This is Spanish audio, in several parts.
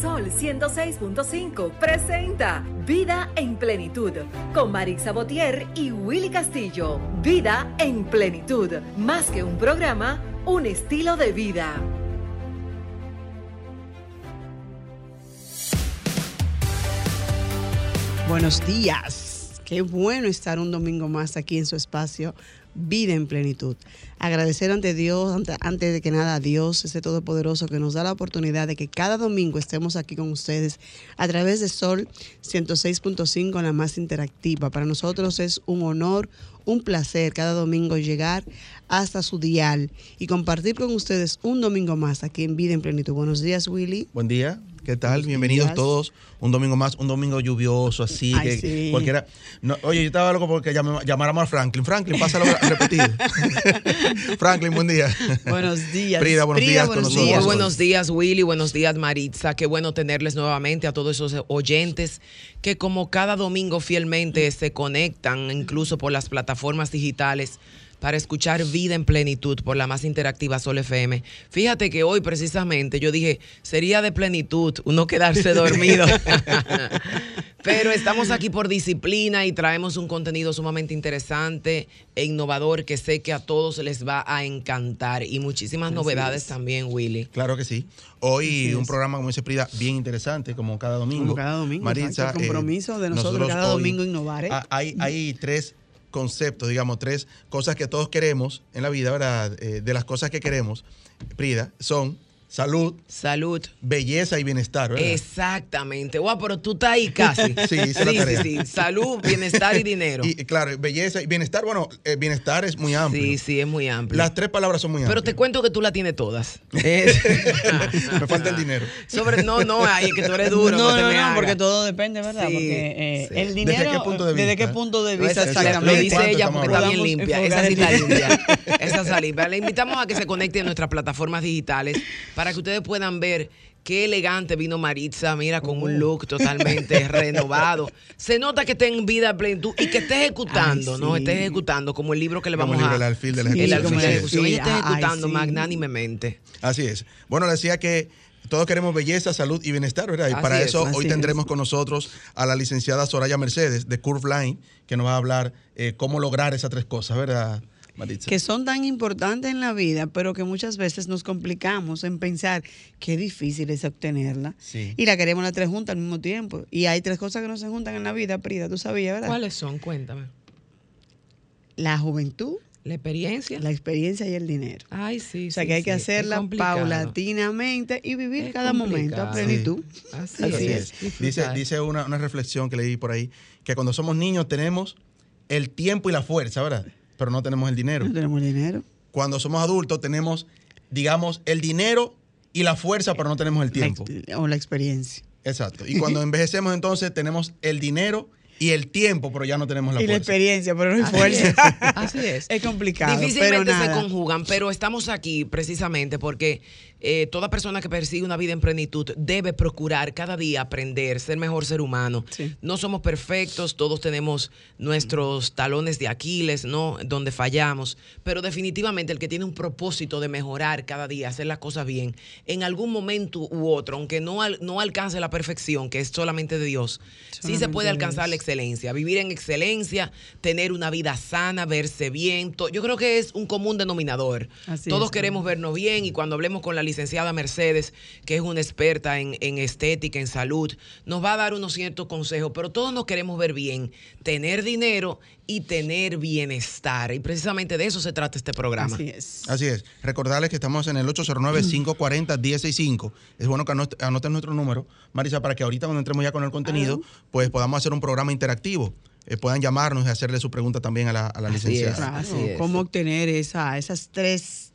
Sol 106.5 presenta Vida en Plenitud con Marix Sabotier y Willy Castillo. Vida en Plenitud, más que un programa, un estilo de vida. Buenos días. Qué bueno estar un domingo más aquí en su espacio Vida en Plenitud. Agradecer ante Dios, ante- antes de que nada a Dios, ese Todopoderoso que nos da la oportunidad de que cada domingo estemos aquí con ustedes a través de Sol 106.5, la más interactiva. Para nosotros es un honor, un placer cada domingo llegar hasta su dial y compartir con ustedes un domingo más aquí en Vida en Plenitud. Buenos días, Willy. Buen día, ¿qué tal? Bienvenidos días. todos. Un domingo más, un domingo lluvioso, así. Ay, que sí. cualquiera. No, oye, yo estaba loco porque llam- llamáramos a Franklin. Franklin, pásalo a repetir. Franklin, buen día. Buenos días. Frida, buenos días con buenos nosotros. días. Muy buenos días, Willy. Buenos días, Maritza. Qué bueno tenerles nuevamente a todos esos oyentes que como cada domingo fielmente se conectan, incluso por las plataformas digitales, para escuchar Vida en Plenitud por la más interactiva Sol FM. Fíjate que hoy precisamente yo dije, sería de plenitud uno quedarse dormido. Pero estamos aquí por disciplina y traemos un contenido sumamente interesante e innovador que sé que a todos les va a encantar y muchísimas novedades también, Willy. Claro que sí. Hoy Así un es. programa, como dice Prida, bien interesante, como cada domingo. Como cada domingo, exacto, el compromiso de nosotros cada domingo innovar, ¿eh? ha- Hay, hay tres conceptos, digamos, tres cosas que todos queremos en la vida, ¿verdad? Eh, de las cosas que queremos, Prida, son salud, Salud. belleza y bienestar, ¿verdad? Exactamente. Guau, pero tú estás ahí casi. Sí, hice la sí, tarea. sí, sí. Salud, bienestar y dinero. Y claro, belleza y bienestar, bueno, eh, bienestar es muy amplio. Sí, sí, es muy amplio. Las tres palabras son muy Pero te amplias. cuento que tú la tienes todas. Es- Me falta el dinero. Sobre, no, no, ay, es que tú eres duro. No, no, te no, me no, hagas. porque todo depende, ¿verdad? Sí, porque eh, sí. el ¿Desde dinero. qué punto de ¿Desde vista? qué punto de vista exactamente? Lo dice ¿Cuánto ella porque está bien limpia. Esa sí está limpia. Esa está limpia. Le invitamos a que se conecte a nuestras plataformas digitales para que ustedes puedan ver qué elegante vino Maritza, mira, con Uh. un look totalmente renovado. Se nota que está en vida plenitud y que está ejecutando, Ay, ¿no? sí. Está ejecutando como el libro que le Como vamos el libro a... El alfil de la Sí, el ejecución. alfil de la como el ejecución. Ella está. Ay, ejecutando sí. magnánimemente. Así es. Bueno, le decía que todos queremos belleza, salud y bienestar, ¿verdad? Y Así para es, eso hoy es. tendremos con nosotros a la licenciada Soraya Mercedes de Curve Line, que nos va a hablar eh, cómo lograr esas tres cosas, ¿verdad, Maritza? Que son tan importantes en la vida, pero que muchas veces nos complicamos en pensar qué difícil es obtenerla. Sí. Y la queremos las tres juntas al mismo tiempo. Y hay tres cosas que no se juntan en la vida, Prida, tú sabías, ¿verdad? ¿Cuáles son? Cuéntame. La juventud, ¿La experiencia? la experiencia y el dinero. Ay, sí. O sea sí, que hay que sí. Hacerla paulatinamente y vivir Es cada momento a plenitud. Así, Así es. es. Dice, dice una, una reflexión que leí por ahí, que cuando somos niños tenemos el tiempo y la fuerza, ¿verdad? Pero no tenemos el dinero. No tenemos dinero. Cuando somos adultos tenemos, digamos, el dinero y la fuerza, pero no tenemos el tiempo. o la experiencia. Exacto. Y cuando envejecemos entonces tenemos el dinero y el tiempo, pero ya no tenemos la y la fuerza. experiencia, pero no hay Así fuerza. es, así es. Es complicado. pero Difícilmente se conjugan, pero estamos aquí precisamente porque eh, toda persona que persigue una vida en plenitud debe procurar cada día aprender, ser mejor ser humano. Sí. No somos perfectos, todos tenemos nuestros talones de Aquiles, ¿no? Donde fallamos, pero definitivamente el que tiene un propósito de mejorar cada día, hacer las cosas bien, en algún momento u otro, aunque no, al- no alcance la perfección, que es solamente de Dios, sí se puede de alcanzar la excelencia, vivir en excelencia, tener una vida sana, verse bien. Yo creo que es un común denominador. Así Todos es. queremos vernos bien y cuando hablemos con la licenciada Mercedes, que es una experta en, en estética, en salud, nos va a dar unos ciertos consejos, pero todos nos queremos ver bien, tener dinero y tener bienestar. Y precisamente de eso se trata este programa. Así es. Así es. Recordarles que estamos en el 809-540-165. Es bueno que anote- anoten nuestro número, Marisa, para que ahorita cuando entremos ya con el contenido, pues podamos hacer un programa interactivo. Eh, puedan llamarnos y hacerle su pregunta también a la, a la Así licenciada. es. Así es. cómo obtener esa, esas tres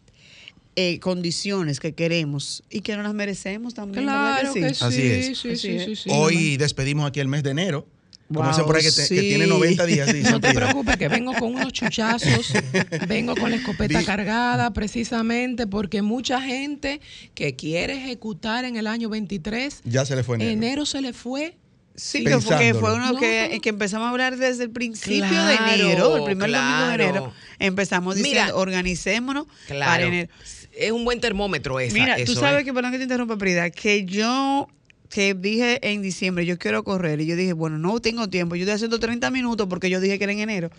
eh, condiciones que queremos y que no las merecemos también. ¿verdad Claro que sí, Así es. sí, Así sí, es. sí, sí. Hoy despedimos aquí el mes de enero. Como Wow, dicen por ahí que, te- que sí. tiene 90 días. No te preocupes, que vengo con unos chuchazos, vengo con la escopeta Di- cargada precisamente porque mucha gente que quiere ejecutar en el año 23, Ya se le fue enero. enero se le fue. Sí, que fue, uno No. que, que empezamos a hablar desde el principio de Claro, enero, el primer domingo de claro. enero. Empezamos diciendo, Mira, organicémonos para Claro. enero. Es un buen termómetro esa. Mira, eso, tú sabes ¿eh? que, perdón que te interrumpa, Prida, que yo que dije en diciembre, yo quiero correr. Y yo dije, bueno, no tengo tiempo. Yo estoy haciendo 30 minutos porque yo dije que era en enero.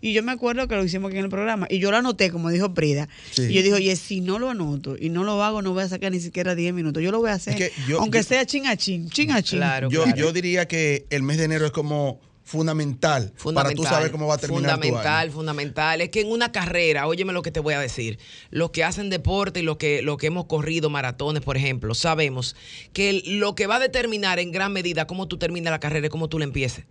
Y yo me acuerdo que lo hicimos aquí en el programa. Y yo lo anoté, como dijo Prida. Sí. Y yo dije, oye, si no lo anoto y no lo hago, no voy a sacar ni siquiera 10 minutos. Yo lo voy a hacer. Es que yo- aunque yo- sea chin a chin, chin a chin. Claro, Yo, claro. yo diría que el mes de enero es como fundamental, para tú saber cómo va a terminar tu Fundamental, año. fundamental. Es que en una carrera, óyeme lo que te voy a decir, los que hacen deporte y los que, los que hemos corrido maratones, por ejemplo, sabemos que lo que va a determinar en gran medida cómo tú terminas la carrera es cómo tú la empieces.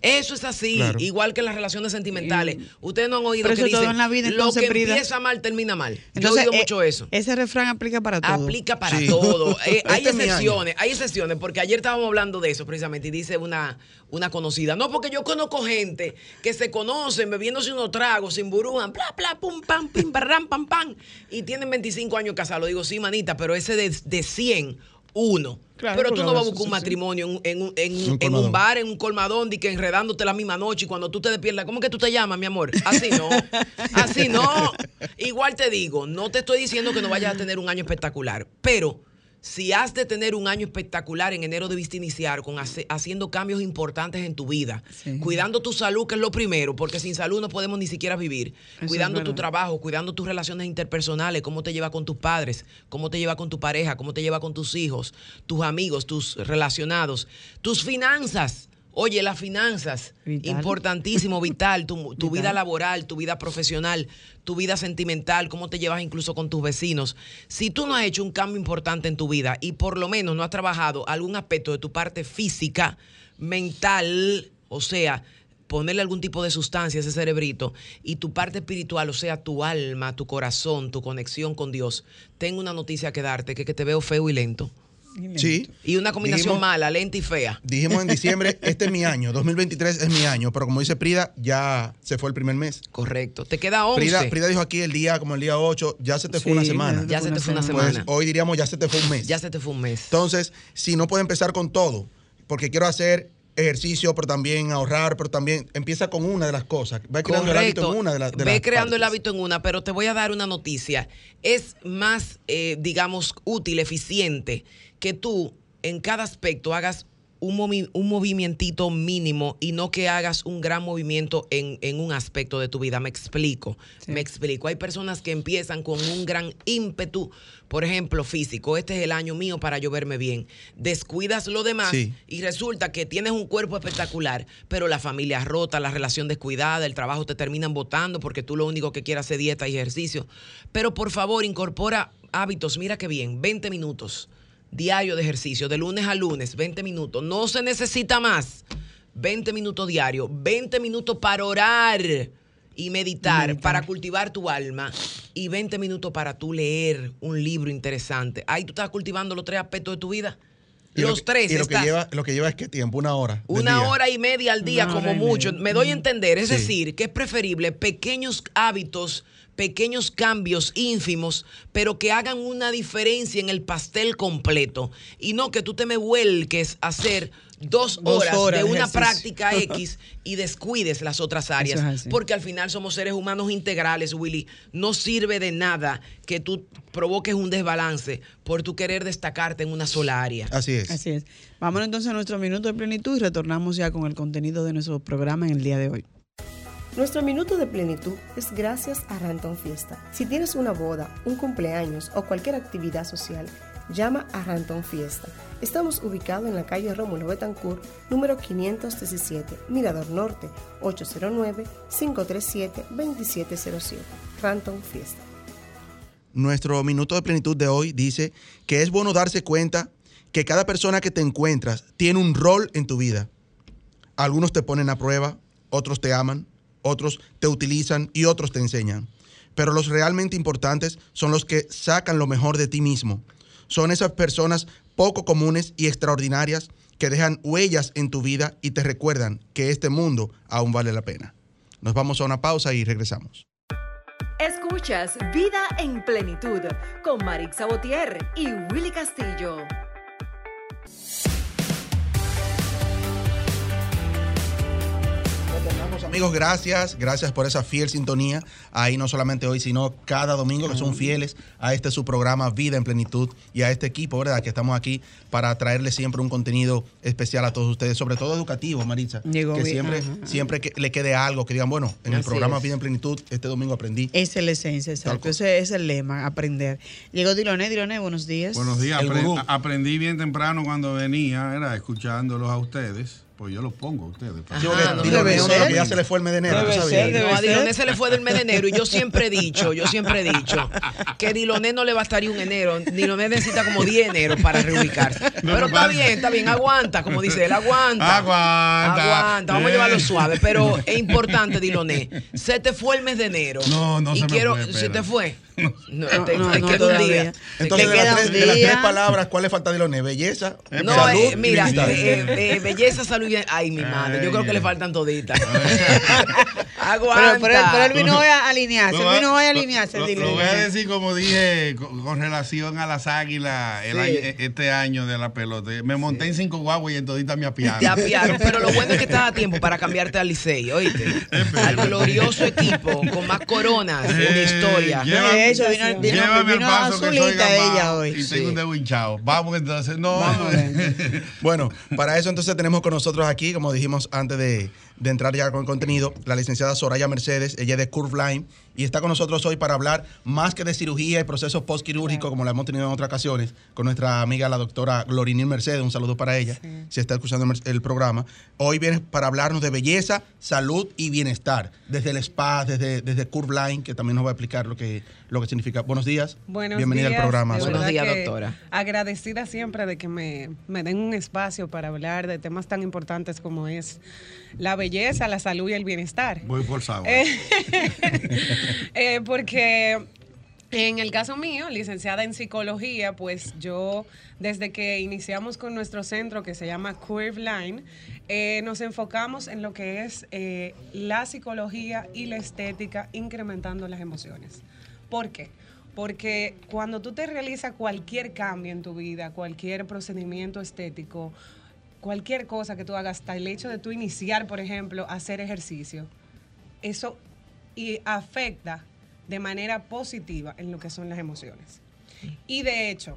Eso es así, Claro. igual que en las relaciones sentimentales. Ustedes no han oído Pero que todo dicen, en la vida, lo que empieza mal termina mal. Yo Entonces, he oído eh, mucho eso. Ese refrán aplica para todo. Aplica para Sí. todo. Eh, hay Este excepciones, hay excepciones, porque ayer estábamos hablando de eso precisamente y dice una, una conocida. No, porque yo conozco gente que se conocen bebiéndose unos tragos, sin burújan, bla, bla, pum, pam, pim, parram, pam, pam, y tienen 25 años casados. Digo, sí, manita, pero ese de, de 100, uno. Claro, pero tú no vas a buscar un sí, sí. matrimonio en, un- en un- en un- Un en un colmadón. bar, en un colmadón, y que enredándote la misma noche y cuando tú te despiertas, ¿cómo que tú te llamas, mi amor? Así no, así no. Igual te digo, no te estoy diciendo que no vayas a tener un año espectacular, pero si has de tener un año espectacular en enero debiste iniciar con hace- haciendo cambios importantes en tu vida, Sí. cuidando tu salud, que es lo primero, porque sin salud no podemos ni siquiera vivir, cuidando tu trabajo, cuidando tus relaciones interpersonales, cómo te lleva con tus padres, cómo te lleva con tu pareja, cómo te lleva con tus hijos, tus amigos, tus relacionados, tus finanzas. Oye, las finanzas, Vital. importantísimo, vital, tu, tu vida laboral, tu vida profesional, tu vida sentimental, cómo te llevas incluso con tus vecinos. Si tú no has hecho un cambio importante en tu vida y por lo menos no has trabajado algún aspecto de tu parte física, mental, o sea, ponerle algún tipo de sustancia a ese cerebrito y tu parte espiritual, o sea, tu alma, tu corazón, tu conexión con Dios, tengo una noticia que darte, que, que te veo feo y lento. Sí. Y una combinación Dijimos- mala, lenta y fea. Dijimos en diciembre, este es mi año, 2023 es mi año, pero como dice Prida, ya se fue el primer mes. Correcto. Te queda 11. Prida, Prida dijo aquí el día, como el día 8, ya se te fue una semana. Ya se te fue una Pues semana. hoy diríamos ya se te fue un mes. Ya se te fue un mes. Entonces, si no puede empezar con todo, porque quiero hacer ejercicio, pero también ahorrar, pero también empieza con una de las cosas. Va creando el hábito en una de, Ve las creando el hábito en una, pero te voy a dar una noticia. Es más, eh, digamos, útil, eficiente, que tú en cada aspecto hagas un, movi- un mínimo y no que hagas un gran movimiento en, en un aspecto de tu vida. Me explico, Sí. me explico. Hay personas que empiezan con un gran ímpetu, por ejemplo, físico. Este es el año mío para yo verme bien. Descuidas lo demás Sí. y resulta que tienes un cuerpo espectacular, pero la familia rota, la relación descuidada, el trabajo te terminan votando porque tú lo único que quieres es dieta y ejercicio. Pero por favor, incorpora hábitos. Mira qué bien, 20 minutos diario de ejercicio, de lunes a lunes, 20 minutos. No se necesita más. 20 minutos diario, 20 minutos para orar y meditar, Meditar. para cultivar tu alma y 20 minutos para tú leer un libro interesante. Ahí tú estás cultivando los tres aspectos de tu vida. Y lo Los que- tres. Y lo que, lleva, lo que lleva es qué tiempo, una hora. una día. hora y media al día Una como mucho. Me doy a entender. Es Sí. decir, que es preferible pequeños hábitos, pequeños cambios ínfimos, pero que hagan una diferencia en el pastel completo. Y no que tú te me vuelques a hacer dos Dos horas, horas de de una ejercicio. práctica X y descuides las otras áreas. Es. Porque al final somos seres humanos integrales, Willy. No sirve de nada que tú provoques un desbalance por tu querer destacarte en una sola área. Así es. Así es. Vámonos entonces a nuestro minuto de plenitud y retornamos ya con el contenido de nuestro programa en el día de hoy. Nuestro minuto de plenitud es gracias a Ranton Fiesta. Si tienes una boda, un cumpleaños o cualquier actividad social, llama a Ranton Fiesta. Estamos ubicados en la calle Rómulo Betancourt, número 517, Mirador Norte, 809-537-2707. Ranton Fiesta. Nuestro minuto de plenitud de hoy dice que es bueno darse cuenta que cada persona que te encuentras tiene un rol en tu vida. Algunos te ponen a prueba, otros te aman, otros te utilizan y otros te enseñan. Pero los realmente importantes son los que sacan lo mejor de ti mismo. Son esas personas poco comunes y extraordinarias que dejan huellas en tu vida y te recuerdan que este mundo aún vale la pena. Nos vamos a una pausa y regresamos. Escuchas Vida en Plenitud con Marix Sabotier y Willy Castillo. Amigos, gracias. Gracias por esa fiel sintonía. Ahí no solamente hoy, sino cada domingo que son fieles a este su programa Vida en Plenitud y a este equipo, ¿verdad? Que estamos aquí para traerle siempre un contenido especial a todos ustedes, sobre todo educativo, Maritza. Llegó que bien, siempre, ajá. siempre que le quede algo, que digan, bueno, en el programa es. Vida en Plenitud, este domingo aprendí. Esa es la esencia, exacto. Ese es el lema, aprender. Llegó Diloné, Diloné, buenos días. Buenos días. El Apre- gurú. aprendí bien temprano cuando venía, era escuchándolos a ustedes. Pues yo los pongo a ustedes. Ah, no, debe ser. que ya se le fue el mes de enero, Debe No, a ser. Diloné se le fue del mes de enero y yo siempre he dicho, yo siempre he dicho que Diloné no le bastaría un enero. Diloné necesita como 10 enero para reubicarse. No, Pero está para- bien, está bien, aguanta, como dice él, aguanta. Aguanta. Aguanta, vamos a llevarlo suave. Pero es importante, Diloné. Se te fue el mes de enero. No, no y se me quiero, fue, ¿Se te fue? No, No, te, no, te no queda un día. Entonces, Le de las, queda tres, un de las día. tres palabras, ¿cuál le falta a Diloné? Belleza, No, salud eh, mira, eh, eh, belleza, salud y. Ay, mi madre, yo creo que le faltan toditas. Aguanta. Pero, pero, pero él vino hoy a alinearse, él va- vino hoy a alinearse. Lo, lo voy a decir como dije con, con relación a las águilas el Sí. año- este año de la pelota. Me monté en cinco guaguas y en todita me apiaron. Te apiaron, pero lo bueno es que estás a tiempo para cambiarte al Licey, oíste. Al glorioso equipo con más coronas en la historia. Eh, hecho, vino, vino, Llévame al vino paso que soy ella hoy. y Sí. tengo un dedo hinchado. Vamos entonces, no. Vamos. Bueno, para eso entonces tenemos con nosotros aquí, como dijimos antes de, de entrar ya con el contenido, la licenciada Soraya Mercedes, ella es de Curve Line, y está con nosotros hoy para hablar más que de cirugía y procesos postquirúrgicos, como la hemos tenido en otras ocasiones, con nuestra amiga la doctora Glorinil Mercedes, un saludo para ella, si está escuchando el, programa. Hoy viene para hablarnos de belleza, salud y bienestar, desde el spa, desde, desde Curve Line, que también nos va a explicar lo que, lo que significa. Buenos días. Buenos Bienvenida días, al programa. Buenos días, doctora. Agradecida siempre de que me, me den un espacio para hablar de temas tan importantes como es la belleza, la salud y el bienestar. Voy forzado. Eh, eh, porque en el caso mío, licenciada en psicología, pues yo desde que iniciamos con nuestro centro que se llama Curve Line, eh, nos enfocamos en lo que es eh, la psicología y la estética incrementando las emociones. ¿Por qué? Porque cuando tú te realizas cualquier cambio en tu vida, cualquier procedimiento estético, cualquier cosa que tú hagas, hasta el hecho de tú iniciar, por ejemplo, hacer ejercicio, eso y afecta de manera positiva en lo que son las emociones. Y de hecho,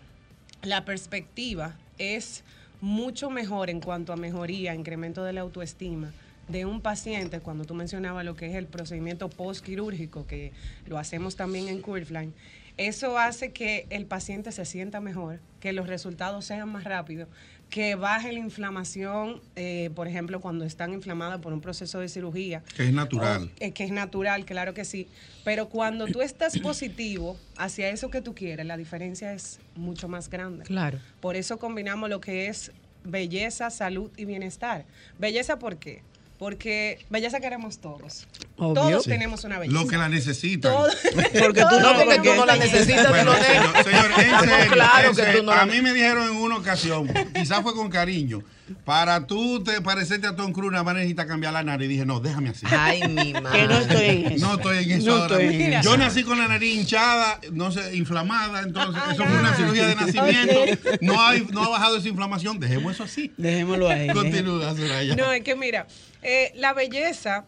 la perspectiva es mucho mejor en cuanto a mejoría, incremento de la autoestima de un paciente, cuando tú mencionabas lo que es el procedimiento postquirúrgico, que lo hacemos también en Curveline, eso hace que el paciente se sienta mejor, que los resultados sean más rápidos, que baje la inflamación, eh, por ejemplo, cuando están inflamadas por un proceso de cirugía. Que es natural. O- eh, que es natural, claro que sí. Pero cuando tú estás positivo hacia eso que tú quieres, la diferencia es mucho más grande. Claro. Por eso combinamos lo que es belleza, salud y bienestar. Belleza, ¿por qué? Porque belleza queremos todos. Obvio. Todos Sí. tenemos una belleza. Lo que la necesitan. Todos- Porque tú No, porque tú no la necesitas, Bueno, Diloné. señor, señor, en serio, claros en que serio. tú no a mí me dijeron en una ocasión, quizás fue con cariño, para tú te parecerte a Tom Cruise, nada más necesitas cambiar la nariz. Y dije, no, déjame así. Ay, mi madre. Que no estoy en eso. No estoy en eso No ahora estoy en. Yo nací con la nariz hinchada, no sé, inflamada, entonces Ah, eso fue una ah. cirugía de nacimiento. No, hay, no ha bajado esa inflamación, dejemos eso así. Dejémoslo ahí. Continúa, Soraya. No, es que mira, eh, la belleza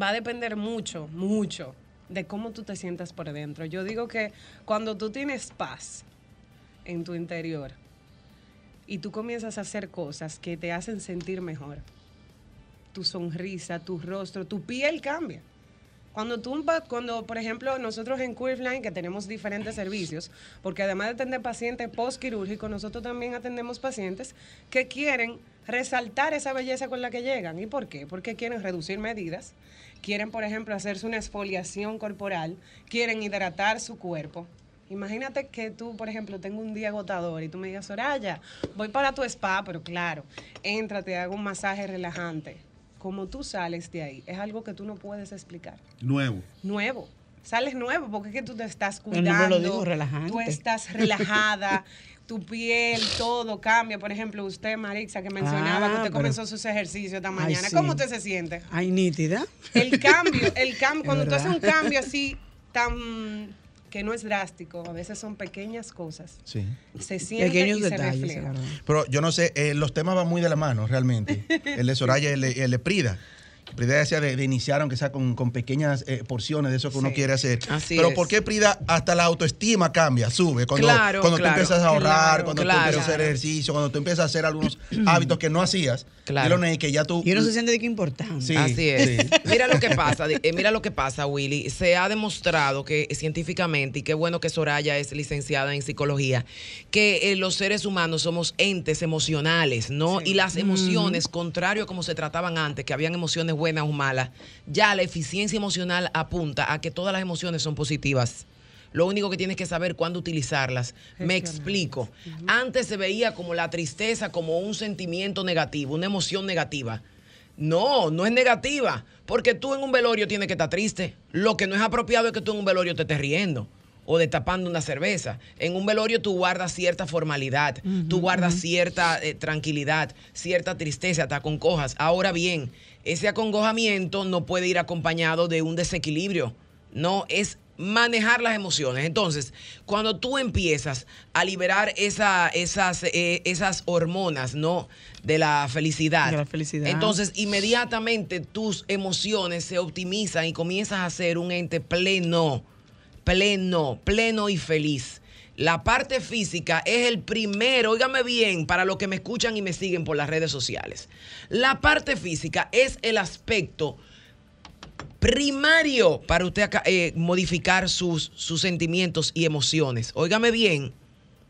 va a depender mucho, mucho de cómo tú te sientas por dentro. Yo digo que cuando tú tienes paz en tu interior y tú comienzas a hacer cosas que te hacen sentir mejor, tu sonrisa, tu rostro, tu piel cambia. Cuando tú, cuando por ejemplo nosotros en Curveline que tenemos diferentes servicios, porque además de atender pacientes postquirúrgicos, nosotros también atendemos pacientes que quieren resaltar esa belleza con la que llegan. ¿Y por qué? Porque quieren reducir medidas, quieren por ejemplo hacerse una exfoliación corporal, quieren hidratar su cuerpo. Imagínate que tú, por ejemplo, tengo un día agotador y tú me digas, Soraya, voy para tu spa, pero claro, entra, te hago un masaje relajante. Como tú sales de ahí, es algo que tú no puedes explicar Nuevo. nuevo. Sales nuevo porque es que tú te estás El nombre lo cuidando. dijo, relajante. Tú estás relajada, tu piel, todo cambia. Por ejemplo, usted, Marixa, que mencionaba Ah, que usted pero- comenzó sus ejercicios esta Ay, mañana. sí. ¿Cómo usted se siente? Ay, nítida. El cambio, el cambio, cuando tú haces un cambio así tan que no es drástico, a veces son pequeñas cosas. Sí. Se siente Pequeños y se detalles, refleja. Pero yo no sé, eh, los temas van muy de la mano, realmente. el de Soraya y el, de- el de Prida. Prida decía de, de iniciar, aunque sea con, con pequeñas eh, porciones de eso que uno Sí. quiere hacer. Así Pero es. ¿por qué Prida hasta la autoestima cambia, sube? Cuando, Claro, cuando claro, tú empiezas a ahorrar, claro, cuando claro. tú empiezas a hacer ejercicio, cuando tú empiezas a hacer algunos hábitos que no hacías. Claro. Ney, que ya tú... Y uno se siente de que importante. Sí, Así es. sí. Mira lo que pasa, eh, mira lo que pasa, Willy. Se ha demostrado que científicamente, y qué bueno que Soraya es licenciada en psicología, que eh, los seres humanos somos entes emocionales, ¿no? Y las emociones, contrario a como se trataban antes, que habían emociones buenas o malas, ya la eficiencia emocional apunta a que todas las emociones son positivas. Lo único que tienes que saber cuándo utilizarlas. Me explico. Antes se veía como la tristeza como un sentimiento negativo, una emoción negativa. No, no es negativa. Porque tú en un velorio tienes que estar triste. Lo que no es apropiado es que tú en un velorio te estés riendo o destapando una cerveza. En un velorio tú guardas cierta formalidad, tú guardas cierta eh, tranquilidad, cierta tristeza, te acongojas. Ahora bien, ese acongojamiento no puede ir acompañado de un desequilibrio. No, es manejar las emociones. Entonces, cuando tú empiezas a liberar esa- esas, eh, esas hormonas, ¿no? De la felicidad. De la felicidad. Entonces, inmediatamente tus emociones se optimizan y comienzas a ser un ente pleno, pleno, pleno y feliz. La parte física es el primero, óigame bien, para los que me escuchan y me siguen por las redes sociales. La parte física es el aspecto primario para usted eh, modificar sus, sus sentimientos y emociones. Óigame bien,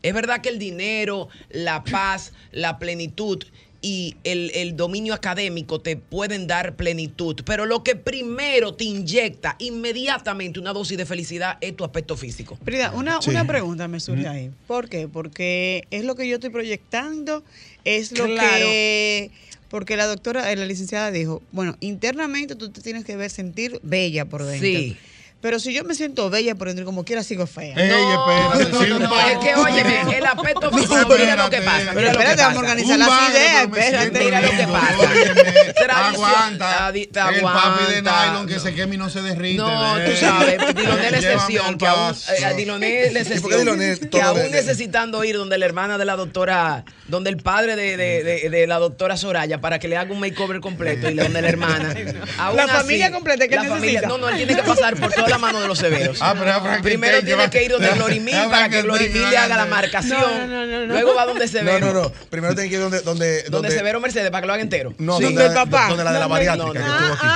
es verdad que el dinero, la paz, la plenitud y el, el dominio académico te pueden dar plenitud, pero lo que primero te inyecta inmediatamente una dosis de felicidad es tu aspecto físico. Frida, una, Sí. una pregunta me surge ahí. ¿Por qué? Porque es lo que yo estoy proyectando, es lo Claro. que... Porque la doctora, eh, la licenciada dijo, bueno, internamente tú te tienes que ver, sentir bella por dentro. Sí. Pero si yo me siento bella por dentro, como quiera sigo fea. Ey, espérate, no, sí, no, no, es que óyeme, el aspecto físico, No, mira lo que pasa. Pero espérate, vamos a organizar las ideas, espérate. Mira lo que pasa. Aguanta. El papi de nylon que se queme y no se derrite. No, tú sabes, Diloné excepción, al que aún, eh, Diloné la ¿Y por qué Diloné excepción, que todo aún necesitando ir donde la hermana de la doctora, donde el padre de, de- de- de la doctora Soraya, para que le haga un makeover completo y donde la hermana. La familia completa que necesita. No, no, él tiene que pasar por toda la mano de los severos. Ah, pero Primero tiene que ir donde Glorimil para que Glorimil le haga la marcación. No, no, no, no. Luego va donde No, Severo. no, no. Primero tiene que ir donde... Donde, Donde Severo Mercedes para que lo haga entero. No, Sí. donde, ¿Donde el papá? donde la de la No, no, bariátrica no, no. estuvo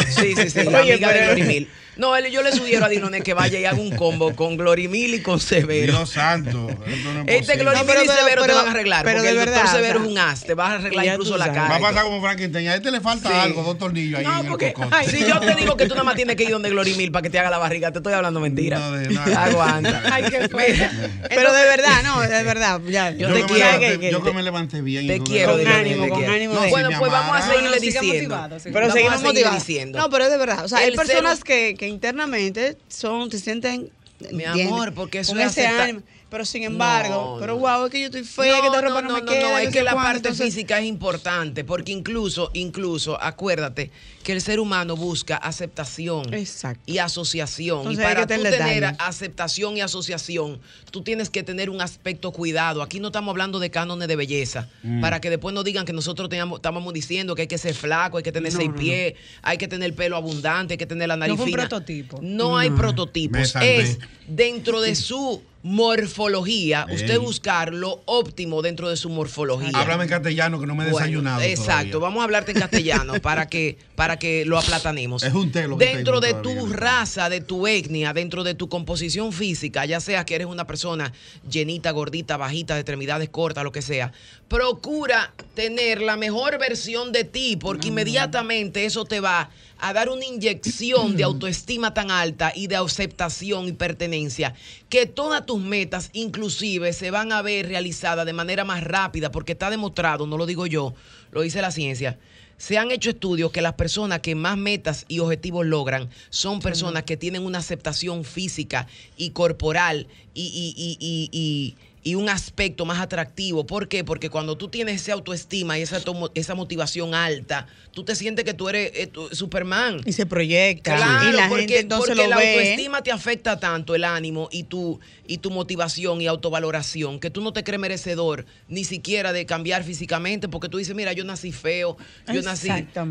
aquí. Sí, sí, sí, la amiga de Glorimil. No, él- yo le sugiero a Diloné que vaya y haga un combo con Glorimil y con Severo. Dios santo. esto no es Este. Glorimil No, y Severo pero- te van a arreglar. pero porque de el verdad, doctor Severo o sea, es un as, te va a arreglar incluso la cara. Va a pasar como Frankenstein. A este le falta Sí. algo, dos tornillos ahí No, en porque el si yo te digo que tú nada más tienes que ir donde Glorimil para que te haga la barriga, te estoy hablando mentira. No, de nada. Aguanta. Ay, qué Mira, Pero de verdad, no, de verdad. Ya, Yo Yo, te quiero. levanté- que- yo que- que me levanté bien. Te quiero, Con ánimo, te con ánimo Bueno, pues vamos a seguirle diciendo. Pero seguimos motivados. diciendo. No, pero es de verdad. O sea, hay personas que, que internamente son, se sienten. Mi amor, porque eso es ese acepta- ánimo. Pero sin embargo, No, pero no. wow, es que yo estoy fea, que esta ropa no, me queda. es sé que la cuánto, parte entonces- física es importante, porque incluso, incluso, acuérdate que el ser humano busca aceptación Exacto. y asociación. Entonces y para tú tener aceptación y asociación, tú tienes que tener un aspecto cuidado. Aquí no estamos hablando de cánones de belleza, Mm. para que después no digan que nosotros teníamos- estábamos diciendo que hay que ser flaco, hay que tener No, seis no, no. pies, hay que tener pelo abundante, hay que tener la nariz No fina. prototipo. No hay Me prototipos. Es dentro de su morfología, Ey. usted buscar lo óptimo dentro de su morfología. Háblame en castellano que no me he Bueno, desayunado. Exacto, todavía. vamos a hablarte en castellano para que, para que lo aplatanemos. Es un té lo que Dentro de tu todavía. raza, de tu etnia, dentro de tu composición física, ya sea que eres una persona llenita, gordita, bajita, de extremidades cortas, lo que sea, procura tener la mejor versión de ti, porque inmediatamente eso te va a dar una inyección de autoestima tan alta y de aceptación y pertenencia, que todas tus metas inclusive se van a ver realizadas de manera más rápida, porque está demostrado, no lo digo yo, lo dice la ciencia. Se han hecho estudios que las personas que más metas y objetivos logran son personas que tienen una aceptación física y corporal y, y- y- y- y- un aspecto más atractivo. ¿Por qué? Porque cuando tú tienes esa autoestima y esa, tomo- esa motivación alta, tú te sientes que tú eres eh, tú- Superman. Y se proyecta. Claro, y la porque, gente entonces porque lo la ve. autoestima te afecta tanto el ánimo y tu, y tu motivación y autovaloración que tú no te crees merecedor ni siquiera de cambiar físicamente porque tú dices, mira, yo nací feo, yo nací,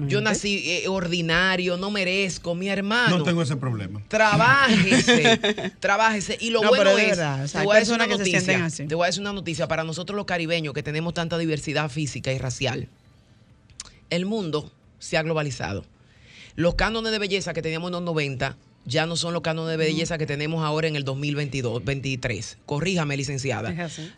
yo nací eh, ordinario, no merezco, mi hermano. No tengo ese problema. Trabájese, trabájese. Y lo No, bueno es, verdad, o sea, hay personas que se sienten noticia, te voy a decir una noticia para nosotros los caribeños que tenemos tanta diversidad física y racial. El mundo se ha globalizado. Los cánones de belleza que teníamos en los 90 ya no son los cánones de belleza que tenemos ahora en el 2022, 23. Corríjame, licenciada.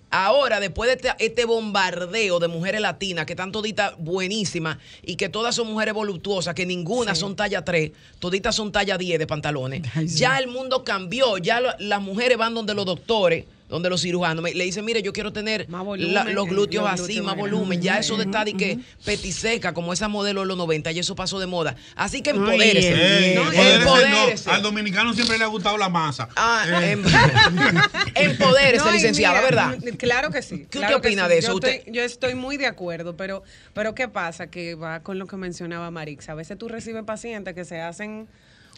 Ahora, después de este, este bombardeo de mujeres latinas que están toditas buenísimas y que todas son mujeres voluptuosas, que ninguna son talla 3, toditas son talla 10 de pantalones, Ay, sí. ya el mundo cambió. Ya lo- las mujeres van donde los doctores, donde los cirujanos, me- le dicen, mire, yo quiero tener Más volumen, la- los eh, glúteos los así, glúteos más volumen. Ya eso de estar y que petiseca, como esa modelo de los 90, y eso pasó de moda. Así que Ay, empodérese. Ey, No, empodérese, empodérese. no. Al dominicano siempre le ha gustado la masa. Ah, Eh, em- empodérese, No, licenciada, mira, ¿verdad? Claro que sí. ¿Qué claro usted que opina sí. de eso? Yo, Usted- estoy, yo estoy muy de acuerdo, pero, pero ¿qué pasa? Que va con lo que mencionaba Marix. A veces tú recibes pacientes que se hacen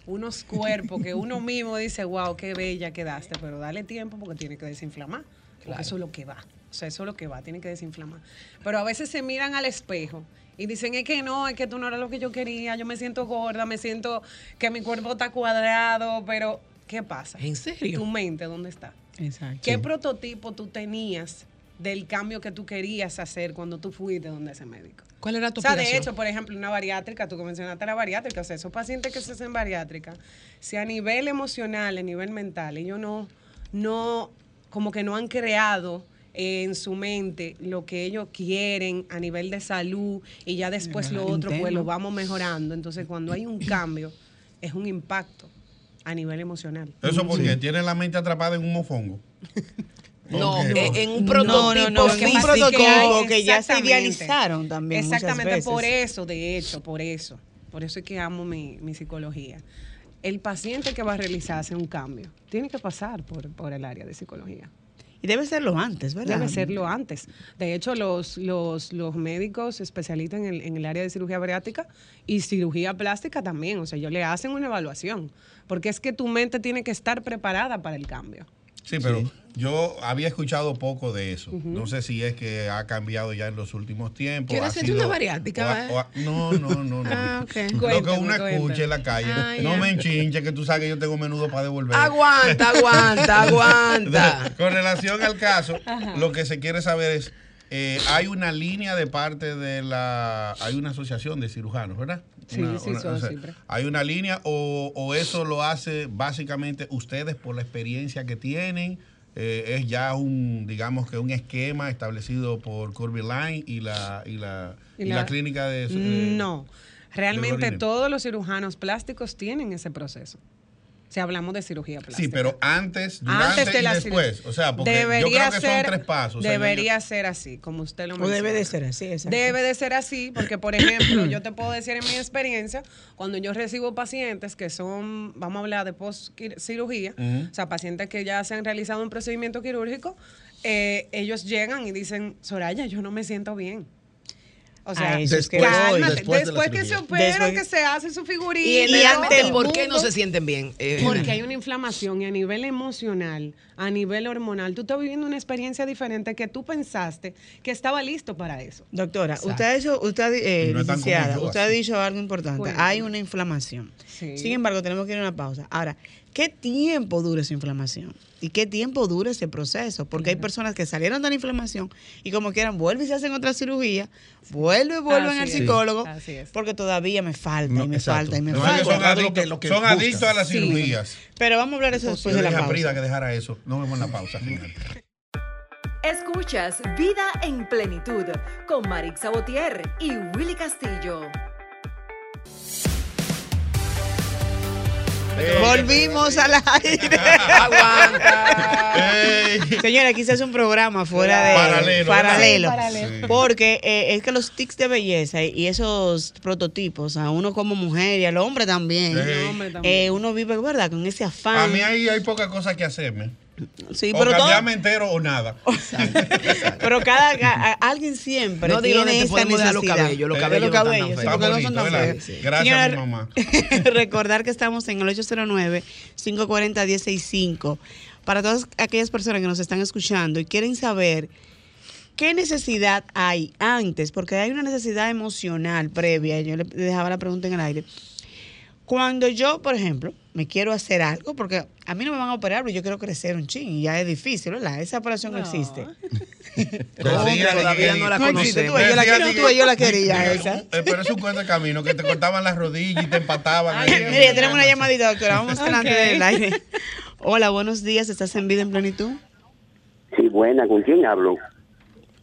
unos cuerpos que uno mismo dice, wow, qué bella quedaste, pero dale tiempo porque tiene que desinflamar. Porque eso es lo que va. O sea, eso es lo que va, tiene que desinflamar. Pero a veces se miran al espejo y dicen, es que no, es que tú no eras lo que yo quería, yo me siento gorda, me siento que mi cuerpo está cuadrado, pero ¿qué pasa? ¿En serio? Tu mente, ¿dónde está? Exacto. ¿Qué prototipo tú tenías del cambio que tú querías hacer cuando tú fuiste donde ese médico? ¿Cuál era tu O sea, de hecho, por ejemplo, una bariátrica, tú que mencionaste la bariátrica, o sea, esos pacientes que se hacen bariátrica, si a nivel emocional, a nivel mental, ellos no, no, como que no han creado en su mente lo que ellos quieren a nivel de salud y ya después lo otro, pues lo vamos mejorando. Entonces, cuando hay un cambio, es un impacto a nivel emocional. Eso porque tiene la mente atrapada en un mofongo. No, eh, en un No, prototipo no, no, en un físico. prototipo que ya se Exactamente. idealizaron también Exactamente veces. por eso, de hecho, por eso. Por eso es que amo mi, mi psicología. El paciente que va a realizarse un cambio tiene que pasar por, por el área de psicología. Y debe serlo antes, ¿verdad? Debe serlo antes. De hecho, los, los, los médicos especialistas en el, en el área de cirugía bariátrica y cirugía plástica también. O sea, ellos le hacen una evaluación. Porque es que tu mente tiene que estar preparada para el cambio. Sí, pero yo había escuchado poco de eso. No sé si es que ha cambiado ya en los últimos tiempos. ¿Quieres ha hacerte una bariátrica, o ha- va? o ha- no, no, no, no. Ah, ok. Lo que uno cuéntame. en la calle. Ah, no me enchinche, que tú sabes que yo tengo menudo para devolver. Aguanta, aguanta, aguanta. Con relación al caso, lo que se quiere saber es, eh, hay una línea de parte de la, hay una asociación de cirujanos, ¿verdad? Sí, Una- sí, una- o sea, hay una línea o, o eso lo hace básicamente ustedes por la experiencia que tienen. eh, es ya un, digamos que un esquema establecido por Curvy Line y la, y la, y Y la, la- clínica de... de- No, realmente todos los cirujanos plásticos tienen ese proceso. Si hablamos de cirugía plástica. Sí, pero antes, durante Antes de y la después. O sea, porque yo debería creo que ser, son tres pasos. o sea, yo- debería ser así, como usted lo O menciona. debe de ser así, exacto. Debe de ser así, porque por ejemplo, yo te puedo decir en mi experiencia, cuando yo recibo pacientes que son, vamos a hablar de post cirugía, Ujú. o sea, pacientes que ya se han realizado un procedimiento quirúrgico, eh, ellos llegan y dicen, Soraya, yo no me siento bien. O sea, que Después- voy. cálmate, después de la después que se operan, Después- que se hace su figurita. Y y el ante el ¿Por qué no se sienten bien? Eh, Porque hay una inflamación y a nivel emocional, a nivel hormonal, tú estás viviendo una experiencia diferente que tú pensaste que estaba listo para eso. Doctora, usted ha dicho, usted, eh, Y no licenciada, yo, usted ha dicho algo importante. Hay una inflamación. Sí. Sin embargo, tenemos que ir a una pausa. Ahora, ¿qué tiempo dura esa inflamación? ¿Y qué tiempo dura ese proceso? Porque hay personas que salieron de la inflamación y como quieran vuelven y se hacen otra cirugía, vuelven y vuelven al psicólogo, Así es. porque todavía me falta No, y me exacto. falta y me No, falta. son adictos, son a las Sí. cirugías. Pero vamos a hablar de eso después Yo de la pausa. que dejara eso. No vemos la pausa. Escuchas Vida en Plenitud con Marix Sabotier y Willy Castillo. Volvimos al aire. Aguanta. Señora, aquí se hace un programa fuera de Paralelo. Porque eh, es que los tics de belleza y, esos prototipos, a uno como mujer y al hombre también, Sí. Eh, uno vive, ¿verdad? Con ese afán. A mí ahí hay poca cosa que hacerme. Sí, o pero todo, cambiarme entero o nada. pero cada a- alguien siempre No tiene esta dejar los necesidad. cabellos, los Eh, cabellos los no están cabellos, tan sí, feos. porque no son bonito, tan feos. Sí. Gracias a mi mamá. recordar que estamos en el 809-540-165. Para todas aquellas personas que nos están escuchando y quieren saber qué necesidad hay antes, porque hay una necesidad emocional previa, yo le dejaba la pregunta en el aire. Cuando yo, por ejemplo, me quiero hacer algo, porque a mí no me van a operar, pero yo quiero crecer un chin y ya es difícil, ¿verdad? Esa operación no, existe. Todavía no la No existe, tú, conocemos. yo la, decía quiero, que- tú, yo la quería esa. eh, Pero es un cuento de camino, que te cortaban las rodillas y te empataban. ahí. Mire, tenemos una llamadita, doctora. Vamos adelante Ok. del aire. Hola, buenos días. ¿Estás en vida en plenitud? Sí, buena, ¿con quién hablo?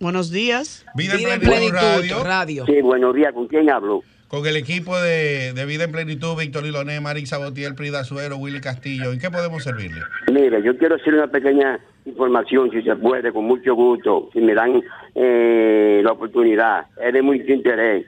Buenos días. Vida, Vida en en plenitud, plenitud, radio, radio. Sí, buenos días, ¿con quién hablo? Con el equipo de, de Vida en Plenitud, Víctor Liloné, Marix Sabotier, Prida Suero, Willy Castillo. ¿En qué podemos servirle? Mire, yo quiero hacer una pequeña información, si se puede, con mucho gusto, si me dan eh, la oportunidad. Es de mucho interés.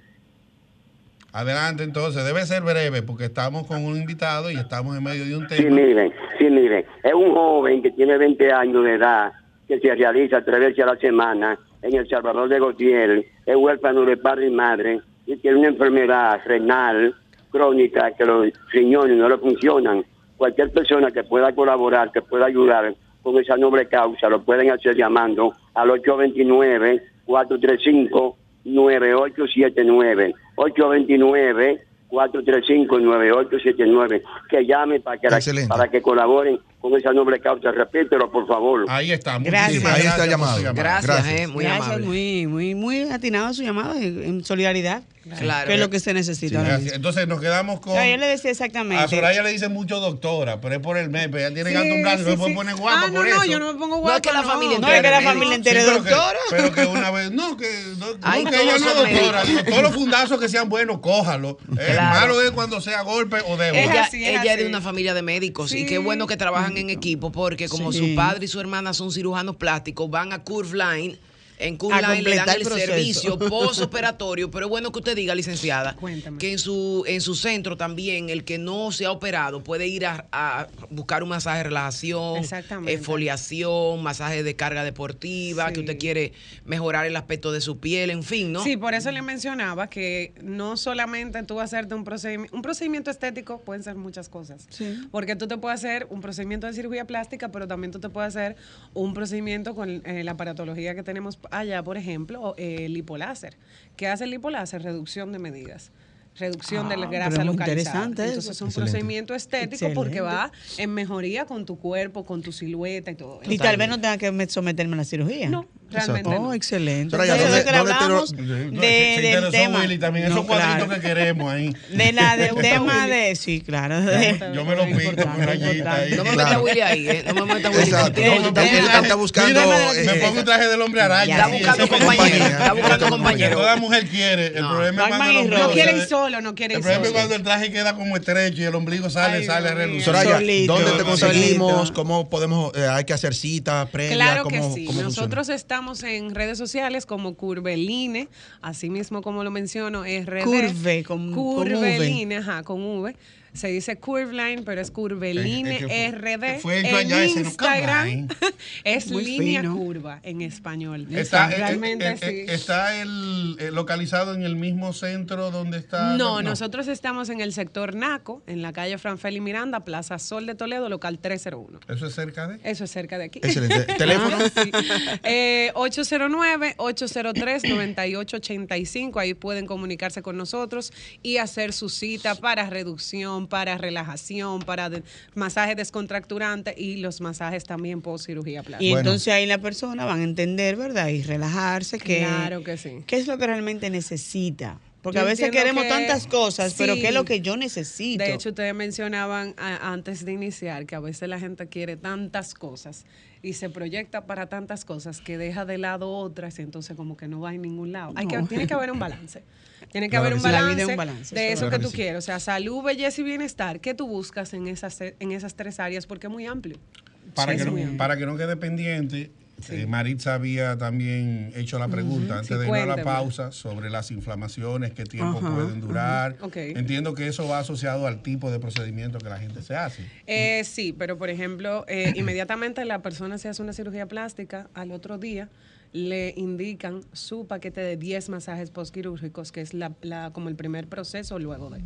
Adelante, entonces. Debe ser breve porque estamos con un invitado y estamos en medio de un Sí, tema. miren, sí, miren. Es un joven que tiene 20 años de edad, que se realiza tres veces a la semana en El Salvador de Gautier, es huérfano de padre y madre, y tiene una enfermedad renal crónica que los riñones no le funcionan. Cualquier persona que pueda colaborar, que pueda ayudar con esa noble causa, lo pueden hacer llamando al 829-435-9879. 829-435-9879. Que llame para que, la- para que colaboren con esa noble causa. Repítelo, por favor. Ahí está. Gracias. Muchísimas Ahí está el llamado. Gracias, Gracias. eh, muy Gracias, amable. muy, muy, muy atinado su llamada en, solidaridad. Claro. Que es lo que se necesita Sí, ahora. Entonces nos quedamos con. Yo le decía A exactamente. Soraya le dicen mucho doctora, pero es por el mes. Ella tiene que Sí, acostumbrarse, no sí, se puede poner guapa Ah, no, por no, eso. yo no me pongo No, guapa. es que la familia No, es que la entera familia entera es pero que- doctora. pero que una vez, no, que, no, Ay, no, que ella no es doctora. Todos los fundazos que sean buenos, cójalo. El Claro. malo es cuando sea golpe o de Es Ella, así, es ella es de una familia de médicos y qué bueno que trabajan en equipo porque como Sí. su padre y su hermana son cirujanos plásticos, van a Curve Line. En Line le dan el, servicio postoperatorio, pero es bueno que usted diga, licenciada, Cuéntame. que en su en su centro también el que no se ha operado puede ir a, a buscar un masaje de relajación, exfoliación, masaje de carga deportiva, Sí. que usted quiere mejorar el aspecto de su piel, en fin, ¿no? Sí, por eso le mencionaba que no solamente tú hacerte un procedimiento, un procedimiento estético pueden ser muchas cosas. Sí. Porque tú te puedes hacer un procedimiento de cirugía plástica, pero también tú te puedes hacer un procedimiento con eh, la aparatología que tenemos allá, por ejemplo, o, eh, lipoláser. ¿Qué hace el lipoláser? Reducción de medidas. Reducción de la Ah, grasa localizada. interesante eso. Entonces es un Excelente. procedimiento estético porque va en mejoría con tu cuerpo, con tu silueta y todo. Y tal vez no tenga que me- someterme a la cirugía. No, realmente Oh, no. excelente. Soraya, ¿dónde- que dónde te lo- hablamos Sí, de, se del tema. Willy también, No, esos cuadritos claro. que queremos ahí. De la, gusta tema de. Sí, claro. Yo me lo pinto con rayita ahí. No me Claro. meta Willy ahí, ¿eh? No me meta Willy Exacto. Él- está buscando. Eh, me pongo un traje del hombre araña. Está buscando compañero, está buscando compañero. toda mujer quiere. El No. problema es cuando el No quiere se- ir solo, no quiere El ir problema es solo. cuando el traje queda como estrecho y el ombligo sale, sale a relucir. Soraya, ¿dónde te conseguimos? ¿Cómo podemos? eh, hay que hacer cita previa. Claro que ¿Cómo- sí. Nosotros estamos en redes sociales como Curveline, así mismo como lo menciono, RD. Curve, con- con Curveline, ajá, con V. Se dice Curveline, pero es Curveline Es que RD. fue en allá ese, ¿no? Instagram es Muy línea fino. curva en español. Está, eh, realmente eh, eh, sí. está el, eh, localizado en el mismo centro donde está. No, nosotros estamos en el sector Naco, en la calle Franfeli Miranda, Plaza Sol de Toledo, local 301. Eso es cerca de. Eso es cerca de aquí. Excelente. ¿Teléfono? Sí. Eh, 809-803-9885. Ahí pueden comunicarse con nosotros y hacer su cita para reducción, para relajación, para de- masaje descontracturante y los masajes también post cirugía plástica. Y Bueno. entonces ahí la persona van a entender, ¿verdad? Y relajarse que Claro que sí. qué es lo que realmente necesita. Porque Yo a veces queremos que- tantas cosas, pero. ¿qué es lo que yo necesito? De hecho, ustedes mencionaban a- antes de iniciar que a veces la gente quiere tantas cosas y se proyecta para tantas cosas que deja de lado otras y entonces como que no va en ningún lado. Hay que, No. tiene que haber un balance. Tiene que Claro haber un balance, un de eso eso es que tú quieres. O sea, salud, belleza y bienestar. ¿Qué tú buscas en esas, en esas tres áreas? Porque es muy amplio. Para, Sí, que es no, muy amplio. para que no quede pendiente, Eh, Maritza había también hecho la pregunta antes Sí, de ir a la pausa sobre las inflamaciones, qué tiempo pueden durar. Entiendo que eso va asociado al tipo de procedimiento que la gente se hace. Eh, sí, pero por ejemplo, eh, inmediatamente la persona se hace una cirugía plástica, al otro día le indican su paquete de 10 masajes postquirúrgicos, que es la, la- como el primer proceso luego de.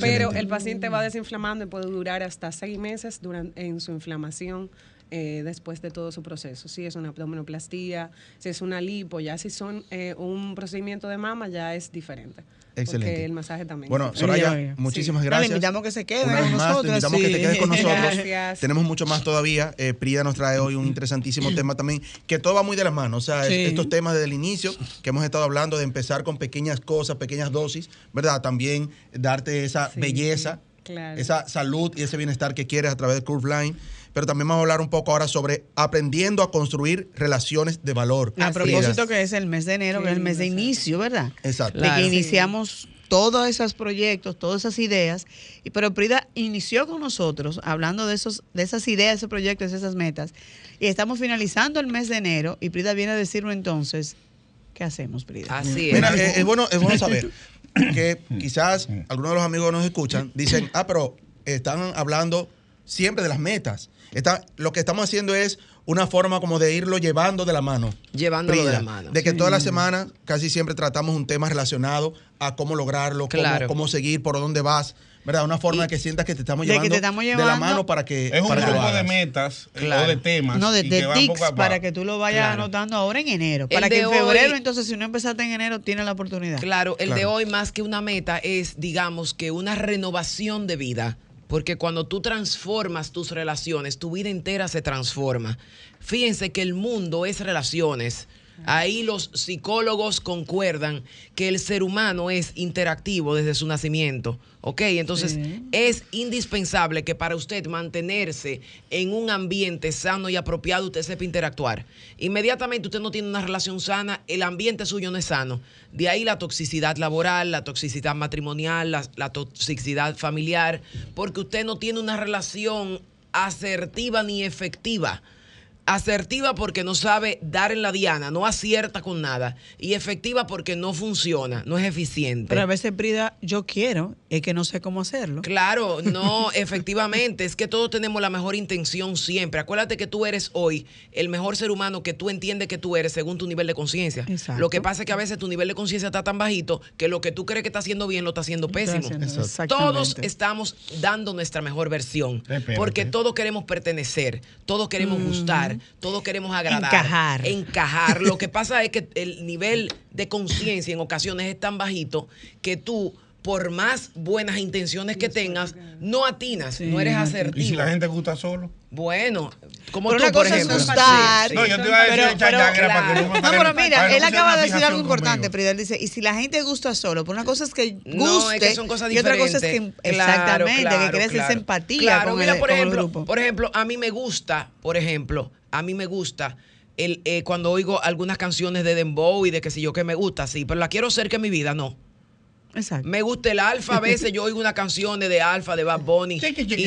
Pero el paciente va desinflamando y puede durar hasta seis meses durante, en su inflamación. Eh, después de todo su proceso. Si es una abdominoplastía, si es una lipo, ya si son eh, un procedimiento de mama, ya es diferente. Excelente. Porque el masaje también. Bueno, Soraya, muchísimas Sí. Gracias. le invitamos que se quede con más, te nosotros, invitamos que te quedes con nosotros. Gracias. Tenemos mucho más todavía. Eh, Prida nos trae hoy un interesantísimo tema también, que todo va muy de las manos. O sea, es- estos temas desde el inicio que hemos estado hablando de empezar con pequeñas cosas, pequeñas dosis, ¿verdad? También darte esa Sí, belleza, claro. esa salud y ese bienestar que quieres a través de Curve Line. Pero también vamos a hablar un poco ahora sobre aprendiendo a construir relaciones de valor. A propósito que es el mes de enero, que es el mes de inicio, ¿verdad? Exacto. De que iniciamos todos esos proyectos, todas esas ideas. Y pero Prida inició con nosotros hablando de esos, de esas ideas, esos proyectos, esas metas. Y estamos finalizando el mes de enero y Prida viene a decirnos entonces, ¿qué hacemos, Prida? Así es. Mira, eh, es, bueno, es bueno saber que quizás algunos de los amigos que nos escuchan dicen, ah, pero están hablando siempre de las metas. Está, lo que estamos haciendo es una forma como de irlo llevando de la mano. Llevándolo de la mano. De que todas las semanas casi siempre tratamos un tema relacionado a cómo lograrlo, cómo- Claro. cómo, seguir, por dónde vas. ¿Verdad? Una forma de que sientas que te estamos de que llevando te estamos de la mano para que, Es un para grupo de metas eh, Claro. o de temas. No, de, que tics poco a poco. para que tú lo vayas Claro. anotando ahora en enero. El Para que en febrero, hoy- entonces, si no empezaste en enero, tienes la oportunidad. Claro, el de hoy más que una meta es, digamos, que una renovación de vida. Porque cuando tú transformas tus relaciones, tu vida entera se transforma. Fíjense que el mundo es relaciones. Ahí los psicólogos concuerdan que el ser humano es interactivo desde su nacimiento. ¿Ok? Entonces Sí. es indispensable que para usted mantenerse en un ambiente sano y apropiado, usted sepa interactuar. Inmediatamente usted no tiene una relación sana, el ambiente suyo no es sano. De ahí la toxicidad laboral, la toxicidad matrimonial, la, la toxicidad familiar, porque usted no tiene una relación asertiva ni efectiva. Asertiva porque no sabe dar en la diana, no acierta con nada. Y efectiva porque no funciona, no es eficiente. Pero a veces, Prida, yo quiero, es que no sé cómo hacerlo. Claro, no, efectivamente, es que todos tenemos la mejor intención siempre. Acuérdate que tú eres hoy el mejor ser humano que tú entiendes que tú eres según tu nivel de conciencia. Exacto. Lo que pasa es que a veces tu nivel de conciencia está tan bajito que lo que tú crees que está haciendo bien lo está haciendo pésimo. Todos estamos dando nuestra mejor versión. Espérate. Porque todos queremos pertenecer, todos queremos gustar, todos queremos agradar. Encajar. Encajar. Lo que pasa es que el nivel de conciencia en ocasiones es tan bajito que tú, por más buenas intenciones que tengas, no atinas, Sí, no eres asertivo. ¿Y si la gente gusta solo? Bueno, como Pero tú, una por cosa es ejemplo. gustar. No, yo te iba a decir Pero- pero- llagra para que claro. no No, pero que- mira, que él acaba de decir algo importante. Él dice, y si la gente gusta solo, pero una cosa es que guste No, es que son cosas y otra cosa es que diferentes. exactamente, Claro, que quieres claro. esa empatía Claro, con, mira, el, por con el ejemplo, grupo. Por ejemplo, a mí me gusta, por ejemplo, a mí me gusta el, eh, cuando oigo algunas canciones de Dembow y de que si yo que me gusta, sí, pero la quiero cerca en mi vida, no. Exacto. Me gusta el alfa, a veces yo oigo una canción de alfa, de Bad Bunny,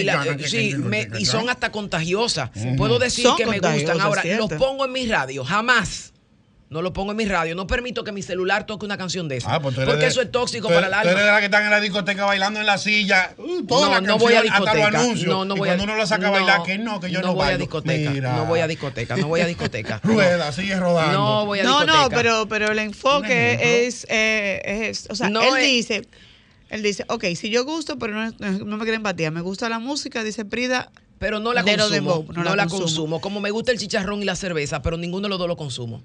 y, la- sí, me- y son hasta contagiosas. Puedo decir Son que me gustan. Ahora, los pongo en mi radio, jamás. No lo pongo en mi radio. No permito que mi celular toque una canción de esa. Ah, pues porque de- eso es tóxico tú para el Tú eres de alma. la que están en la discoteca bailando en la silla. uh, toda No, la no voy a canción, hasta discoteca. los anuncios. No, no y voy a- cuando uno lo saca a bailar, que no, que yo no, voy a discoteca. Mira. No voy a discoteca. No voy a discoteca. Rueda, sigue rodando. No voy a No, discoteca. no, pero, pero el enfoque es, eh, es, o sea, No él es- dice, él dice, ok, si yo gusto, pero no, no me quiere empatía, me gusta la música, dice Prida, Pero no la consumo. dembow, no, la, consumo. Como me gusta el chicharrón y la cerveza, pero ninguno de los dos lo consumo.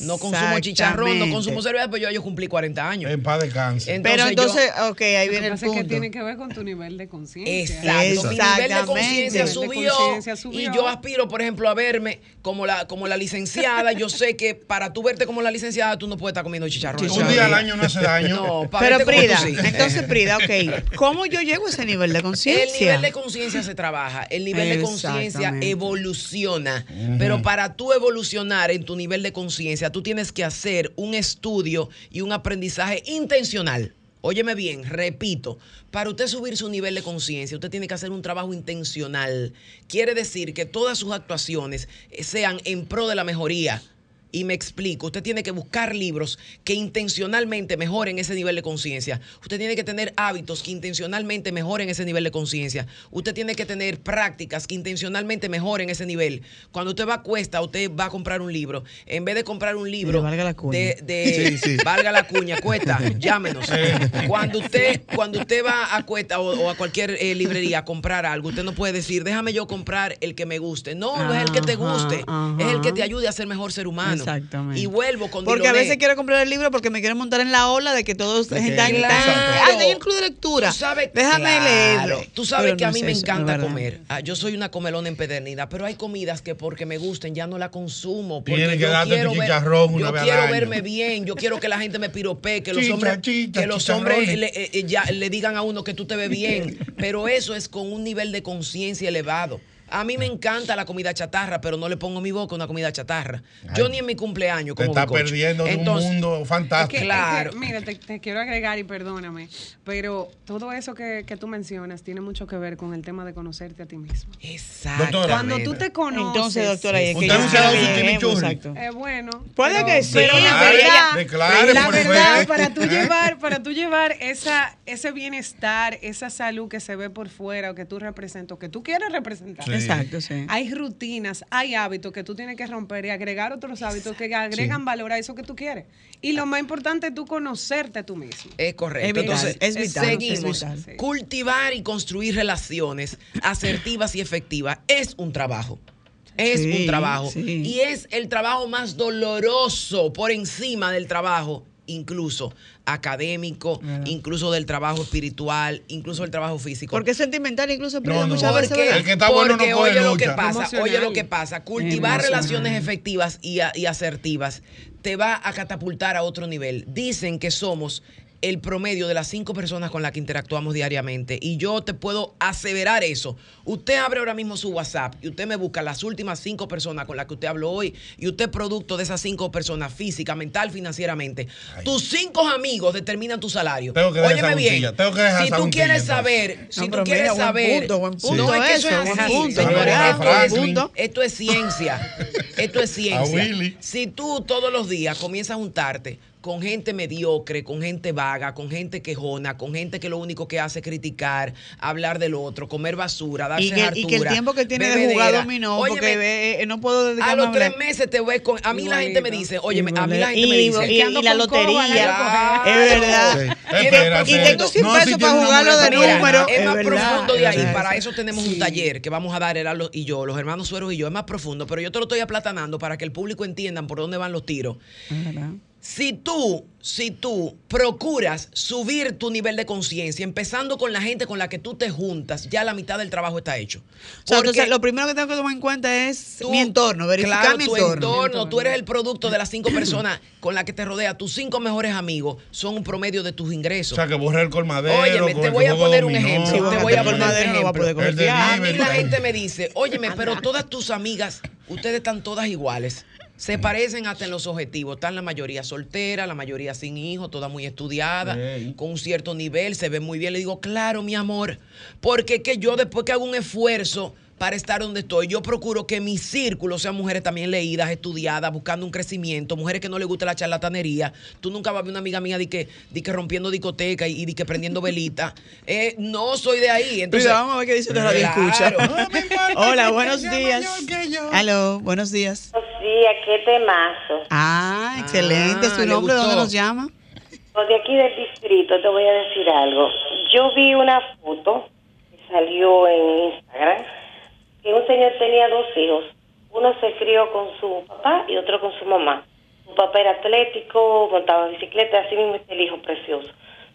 No consumo chicharrón, no consumo cerveza, pero yo, yo cumplí 40 años. En paz descanse. Entonces, Pero yo- entonces, ok, ahí viene el es que punto. tiene que ver con tu nivel de conciencia. Exacto. Mi nivel de conciencia Nivel de subió, conciencia subió. y yo aspiro, por ejemplo, a verme como la, como la licenciada. Yo sé que para tú verte como la licenciada, tú no puedes estar comiendo chicharrón. Un día al año no hace daño. No, para Pero Prida, tú sí. entonces Prida, ok, ¿cómo yo llego a ese nivel de El conciencia? nivel de conciencia se trabaja, el nivel de conciencia evoluciona, pero para tú evolucionar en tu nivel de conciencia, tú tienes que hacer un estudio y un aprendizaje intencional. Óyeme bien, repito, para usted subir su nivel de conciencia, usted tiene que hacer un trabajo intencional. Quiere decir que todas sus actuaciones eh, sean en pro de la mejoría. Y me explico, usted tiene que buscar libros que intencionalmente mejoren ese nivel de conciencia. Usted tiene que tener hábitos que intencionalmente mejoren ese nivel de conciencia. Usted tiene que tener prácticas que intencionalmente mejoren ese nivel. Cuando usted va a cuesta, usted va a comprar un libro. En vez de comprar un libro valga la cuña. de, de- Sí, sí. valga la cuña, cuesta, llámenos. Cuando usted, cuando usted va a cuesta o, o a cualquier eh, librería a comprar algo, usted no puede decir, déjame yo comprar el que me guste. No, no es el que te guste, ajá. es el que te ayude a ser mejor ser humano. Exactamente. Y vuelvo con Porque a veces quiero comprar el libro porque me quiero montar en la ola de que todos De que- están. Claro. Ah, hay un club de lectura. Tú sabes, Déjame claro. leerlo. Tú sabes Pero que no a mí es me eso, encanta comer. Ah, yo soy una comelona empedernida, pero hay comidas que porque me gusten ya no la consumo. Porque Tienes que yo darte tu quiero ver- chicharrón una yo vez quiero verme bien. Yo quiero que la gente me piropee, que los Chicha, hombres, chicha, que los hombres le, eh, eh, ya le digan a uno que tú te ves bien. Pero eso es con un nivel de conciencia elevado. A mí me encanta la comida chatarra, pero no le pongo en mi boca una comida chatarra. Yo ni en mi cumpleaños Te como estás bizcocho. perdiendo de Entonces, un mundo Es fantástico. que- es que, Claro. mira, te, te quiero agregar y perdóname, pero todo eso que, que tú mencionas tiene mucho que ver con el tema de conocerte a ti mismo. Doctora. Cuando tú te conoces. Entonces, doctora, es que Usted no se ha dado su exacto. Eh, bueno. Puede pero- que sí, pero la verdad, declare, la por verdad, fe. para tú llevar, para tú llevar esa, ese bienestar, esa salud que se ve por fuera o que tú representas, o que tú quieres representar. Sí. Exacto, sí. Hay rutinas, hay hábitos que tú tienes que romper y agregar otros hábitos que agregan valor a eso que tú quieres. Y lo más importante es tú conocerte tú mismo. Es correcto. Es vital, Entonces, es vital, seguimos. es vital. Sí. Cultivar y construir relaciones asertivas y efectivas es un trabajo. Es Sí, un trabajo. sí. Y es el trabajo más doloroso por encima del trabajo, incluso académico, incluso del trabajo espiritual, incluso del trabajo físico. Porque es sentimental, incluso pero No, no. muchas veces. Porque. El que está bueno no porque coge oye lo que pasa, Emocional. oye lo que pasa, cultivar Emocional. relaciones efectivas y, a- y asertivas te va a catapultar a otro nivel. Dicen que somos el promedio de las cinco personas con las que interactuamos diariamente y yo te puedo aseverar eso. Usted abre ahora mismo su WhatsApp y usted me busca las últimas cinco personas con las que usted habló hoy y usted es producto de esas cinco personas física, mental, financieramente. Tus cinco amigos determinan tu salario. Tengo que Óyeme bien. tengo que dejar si tú quieres saber, si No, tú quieres saber, punto, buen punto. no es que eso Eso, es así, punto, esto es- esto es ciencia. Esto es ciencia. Si tú todos los días comienzas a juntarte con gente mediocre, con gente vaga, con gente quejona, con gente que lo único que hace es criticar, hablar del otro, comer basura, darse Y que, y que el hartura, tiempo que tiene de jugar dominó, Óyeme, porque eh, no puedo dedicarme a los tres meses te ves con. A mí la gente me dice, oye, a mí la gente me dice. y- la lotería, Claro. es verdad. Y tengo 100 No, si pesos para jugarlo de número. es más verdad, profundo de ahí. Para eso tenemos un taller que vamos a dar Eralo y yo, los hermanos Sueros y yo. Es más profundo, pero yo te lo estoy aplatanando para que el público entiendan por dónde van los tiros. Si tú, si tú procuras subir tu nivel de conciencia, empezando con la gente con la que tú te juntas, ya la mitad del trabajo está hecho. O sea, entonces, lo primero que tengo que tomar en cuenta es tú- mi entorno, verificar claro, mi tu entorno. entorno. Tú eres el producto de las cinco personas con las que te rodea. Tus cinco mejores amigos son un promedio de tus O ingresos. sea, que borré el colmadero. Óyeme, te voy a poner un ejemplo. Te voy a el poner un colmadero no va a poder ejemplo. A mí la gente me dice, óyeme, pero todas tus amigas, ustedes están todas iguales. Se parecen hasta en los objetivos. Están la mayoría soltera, la mayoría sin hijos, todas muy estudiadas, Ey. con un cierto nivel, se ven muy bien. Le digo, claro, mi amor, porque es que yo después que hago un esfuerzo para estar donde estoy, yo procuro que mi círculo sean mujeres también leídas, estudiadas, buscando un crecimiento, mujeres que no les gusta la charlatanería. Tú nunca vas a ver una amiga mía de que, de que rompiendo discoteca y, de que prendiendo velita. Eh, no soy de ahí. Entonces, Mira, vamos a ver qué dice la radio Claro. escucha. Hola, buenos días. Aló, buenos días. Buenos días, qué temazo. Ah, excelente. Ah, ¿Su ¿le nombre? ¿Dónde nos llama? De aquí del distrito, te voy a decir algo. Yo vi una foto que salió en Instagram que un señor tenía dos hijos. Uno se crió con su papá y otro con su mamá. Su papá era atlético, montaba bicicleta, así mismo es el hijo precioso.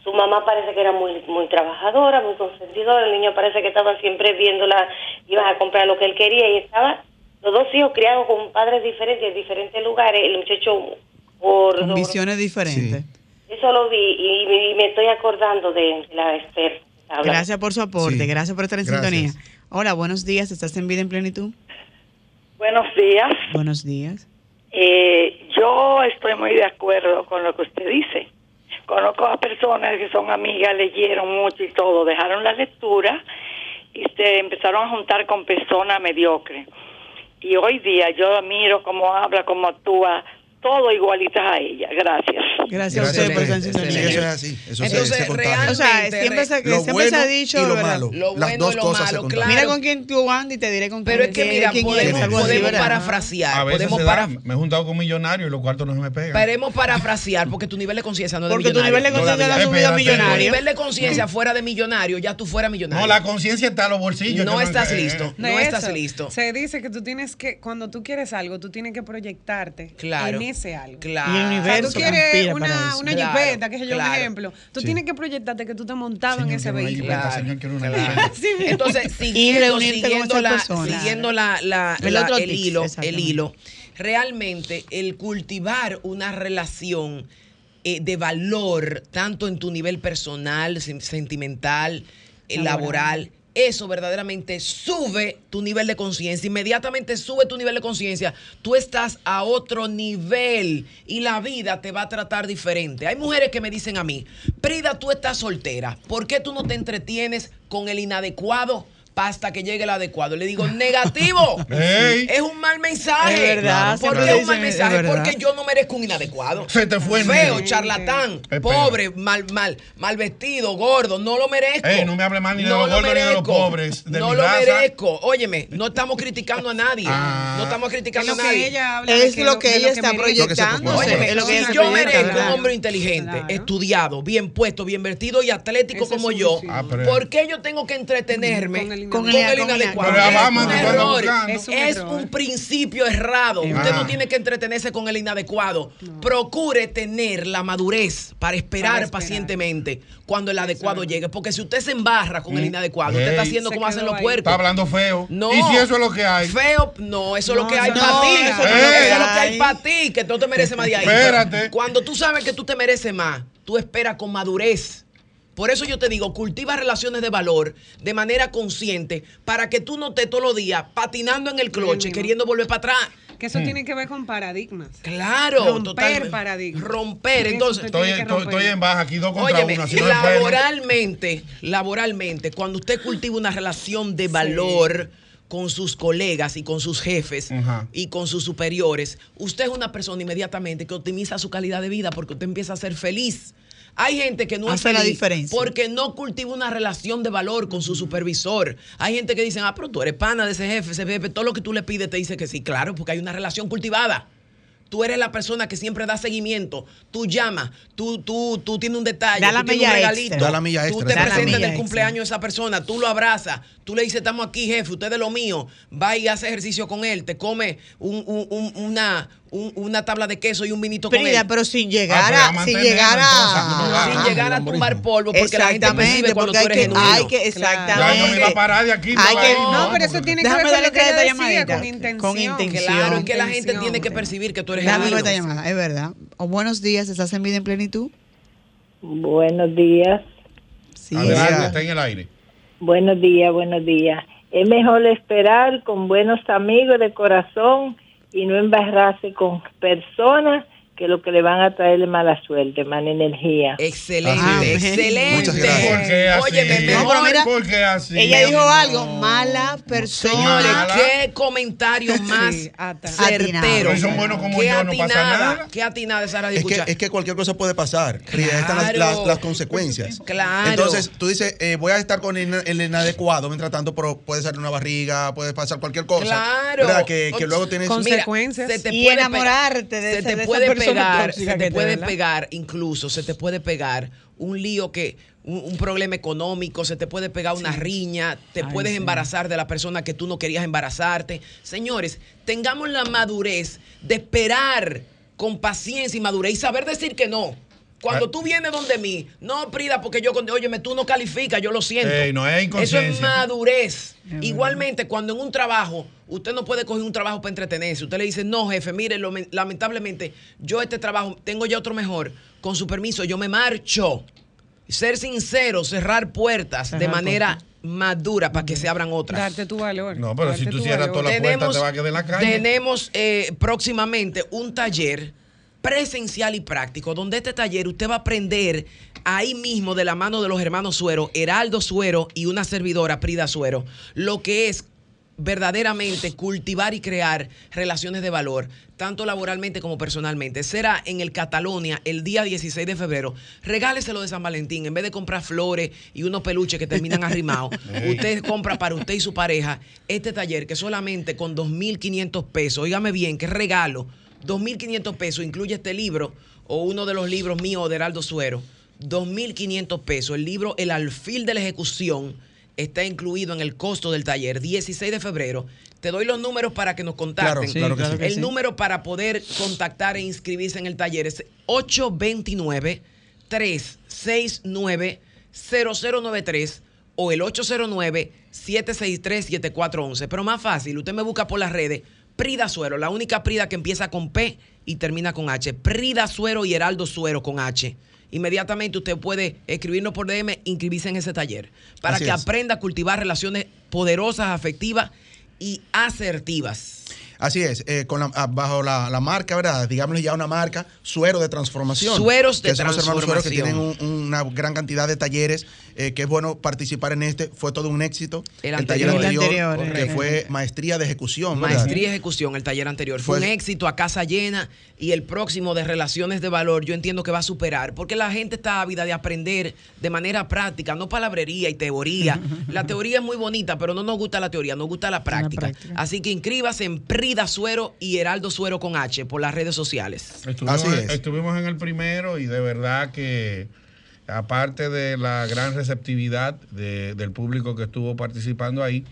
Su mamá parece que era muy muy trabajadora, muy consentidora. El niño parece que estaba siempre viéndola, iban a comprar lo que él quería y estaba los dos hijos criados con padres diferentes en diferentes lugares. El muchacho por Con visiones diferentes. eso lo vi y, me- y me estoy acordando de la Esther. Habla. Gracias por su aporte, Sí. gracias por estar en Gracias. sintonía. Hola, buenos días. ¿Estás en vida en plenitud? Buenos días. Buenos días. Eh, yo estoy muy de acuerdo con lo que usted dice, conozco a personas que son amigas, leyeron mucho y todo, dejaron la lectura y se empezaron a juntar con personas mediocres. Y hoy día yo admiro cómo habla, cómo actúa, todo igualitas a ella. Gracias. Gracias, a usted por estar en. Eso es así. Eso se- Entonces, se contagia. realmente, O sea, siempre se, Lo siempre bueno se ha dicho y lo ¿verdad? malo. Lo Las dos y lo cosas se malo, contagian. claro. Mira con quién tú andas y te diré con Pero quién- es que mira, podemos, así, podemos parafrasear. A veces podemos se da. para- Me he juntado con millonarios y los cuartos no se me pegan. Podemos parafrasear porque tu nivel de conciencia no es de Porque tu millonario. nivel de conciencia Todavía. ha subido a Espérate. Tu millonario. nivel de conciencia fuera de millonario, ya tú fuera millonario. No, la conciencia está en los bolsillos. No estás eh, listo. eh, De No estás listo. Se dice que tú tienes que, cuando tú quieres algo, tú tienes que proyectarte en ese algo. Claro. Y el universo una, una Claro, jipeta, que es yo un claro. ejemplo. Tú Sí. tienes que proyectarte que tú te has montado en ese vehículo. jipeta, señor. Sí. Entonces, siguiendo, siguiendo, la, siguiendo la, la- El la- otro el, tips, hilo, el hilo, realmente el cultivar una relación eh, de valor, tanto en tu nivel personal, sen- sentimental, eh, laboral, eso verdaderamente sube tu nivel de conciencia. Inmediatamente sube tu nivel de conciencia. Tú estás a otro nivel y la vida te va a tratar diferente. Hay mujeres que me dicen a mí, Prida, tú estás soltera. ¿Por qué tú no te entretienes con el inadecuado? Hasta que llegue el adecuado. Le digo, negativo. Es un mal mensaje. Es verdad, ¿Por qué es un mal mensaje? Porque yo no merezco un inadecuado. Se te fue el Feo, charlatán, Espera. pobre, mal, mal, mal vestido, gordo. No lo merezco. Ey, no me hable mal ni de No los lo gordos ni de los merezco. pobres, de no mi lo raza. merezco. Óyeme, no estamos criticando a nadie. Ah. No estamos Es criticando a nadie. ella habla Es lo que ella está proyectando. propone. Óyeme, es lo que si yo merezco un hombre inteligente, Claro. estudiado, bien puesto, bien vestido y atlético Ese como yo. Ah, ¿por qué yo tengo que entretenerme Con el inadecuado? Pero Es. Es un Es error. un principio errado. Usted no tiene que entretenerse con el inadecuado. Procure tener la madurez para esperar, Para esperar. pacientemente cuando el adecuado llegue. Porque si usted se embarra con el inadecuado, usted está haciendo Se como hacen los puercos. Está hablando feo. No. ¿Y si eso es lo que hay? Feo, no, eso es lo que hay para no, ti. eso es lo que Eso es lo hay. que hay para ti, que tú te mereces más de ahí. Espérate. Cuando tú sabes que tú te mereces más, tú esperas con madurez. Por eso yo te digo, cultiva relaciones de valor de manera consciente para que tú no estés todos los días patinando en el cloche, queriendo volver para atrás. Que eso tiene que ver con paradigmas. Claro, Romper totalmente. paradigmas. Romper, entonces. Estoy, en baja aquí, dos contra Óyeme, laboralmente, laboralmente, cuando usted cultiva una relación de valor con sus colegas y con sus jefes y con sus superiores, usted es una persona inmediatamente que optimiza su calidad de vida porque usted empieza a ser feliz. Hay gente que no Hace es la diferencia. porque no cultiva una relación de valor con su supervisor. Hay gente que dice, ah, pero tú eres pana de ese jefe, ese jefe, todo lo que tú le pides te dice que sí. Claro, porque hay una relación cultivada. Tú eres la persona que siempre da seguimiento. Tú llamas, tú, tú, tú tienes un detalle, Da la tú tienes un regalito. extra. Da la milla Tú extra, te Da la presentas en el cumpleaños de esa persona, tú lo abrazas, tú le dices, estamos aquí, jefe, usted de lo mío, va y hace ejercicio con él, te come un- un- un- una, un- una tabla de queso y un vinito con Frida, él. pero sin Ah, llegar pero a a, sin llegar entonces, a, no sin Ah, llegar a tumbar polvo, porque la gente percibe Exactamente, cuando porque tú hay eres que, genuino. hay que, Ya exactamente. yo me iba a parar de aquí. Hay que- no, No, pero eso tiene que ver con lo que llamadita. decía, con intención. Con intención. Claro, y que la gente tiene que percibir que tú eres genuino. esta llamada, es verdad. O buenos días, ¿estás en vida en plenitud? Buenos días, Sí. Adelante, está en el aire. buenos días, buenos días. Es mejor esperar con buenos amigos de corazón y no embarrarse con personas que lo que le van a traer es mala suerte, mala energía. Excelente, es. excelente. Muchas gracias. ¿Por qué así? Óyeme, No, pero mejor. mira, ¿Por qué así? Ella dijo No. algo, mala persona. Señores, Mala. qué comentario más ata. certero. Son buenos como qué yo, no pasa atinada, nada. Qué atinada esa radio Es que, escucha. es que cualquier cosa puede pasar. Ahí están las, Claro. las- las consecuencias. Claro. Entonces, tú dices, eh, voy a estar con el, el inadecuado, mientras tanto, pero puede ser una barriga, puede pasar cualquier cosa. Claro. ¿verdad? Que, que luego tienes... Mira, consecuencias. se te Y puede enamorarte pegar- de se ese- te de esa puede persona pegar, se te puede ¿verdad? pegar, incluso se te puede pegar un lío que un, un problema económico, se te puede pegar una riña, te Ay, puedes sí. embarazar de la persona que tú no querías embarazarte. Señores, tengamos la madurez de esperar con paciencia y madurez y saber decir que no. Cuando Ah. tú vienes donde mí, no, Prida, porque yo, con- óyeme, tú no calificas, yo lo siento. Ey, no es Eso es madurez. Igualmente, cuando en un trabajo, usted no puede coger un trabajo para entretenerse. Usted le dice, no, jefe, mire, lo- lamentablemente, yo este trabajo, tengo ya otro mejor. Con su permiso, yo me marcho. Ser sincero, cerrar puertas de manera madura para que se abran otras. Darte tu valor. No, pero si tú cierras valor. toda la puerta, te va a quedar en la calle. tenemos eh, próximamente un taller presencial y práctico, donde este taller usted va a aprender ahí mismo de la mano de los hermanos Suero, Heraldo Suero y una servidora, Prida Suero, lo que es verdaderamente cultivar y crear relaciones de valor, tanto laboralmente como personalmente. Será en el Catalonia el día 16 de febrero. Regáleselo de San Valentín. En vez de comprar flores y unos peluches que terminan arrimados, usted compra para usted y su pareja este taller que solamente con 2.500 pesos, óigame bien, qué regalo, 2.500 pesos incluye este libro o uno de los libros míos de Heraldo Suero. 2.500 pesos. El libro El alfil de la ejecución está incluido en el costo del taller. 16 de febrero. Te doy los números para que nos contacten. Claro, Sí, claro que sí. el sí. número para poder contactar e inscribirse en el taller es 829 369 0093 o el 809-763-7411. Pero más fácil, usted me busca por las redes. Prida Suero, la única Prida que empieza con P y termina con H. Prida Suero y Heraldo Suero con H. Inmediatamente usted puede escribirnos por DM, inscribirse en ese taller para Así que es. aprenda a cultivar relaciones poderosas, afectivas y asertivas. Así es, eh, con la- ah, bajo la, la marca, ¿verdad? Digámosle ya una marca, Suero de Transformación. Sueros de que son los hermanos Suero que tienen Transformación. un- una gran cantidad de talleres, eh, que es bueno participar en este. Fue todo un éxito. El taller anterior. anterior, El anterior, que fue maestría de ejecución. ¿verdad? Maestría y ejecución, el taller anterior. Fue, Fue- un éxito a casa llena y el próximo de relaciones de valor yo entiendo que va a superar, porque la gente está ávida de aprender de manera práctica, no palabrería y teoría. La teoría es muy bonita, pero no nos gusta la teoría, nos gusta la práctica. Así que inscríbase en Suero y Heraldo Suero con H por las redes sociales. Estuvimos, Así es. estuvimos en el primero y de verdad que aparte de la gran receptividad de- del público que estuvo participando ahí,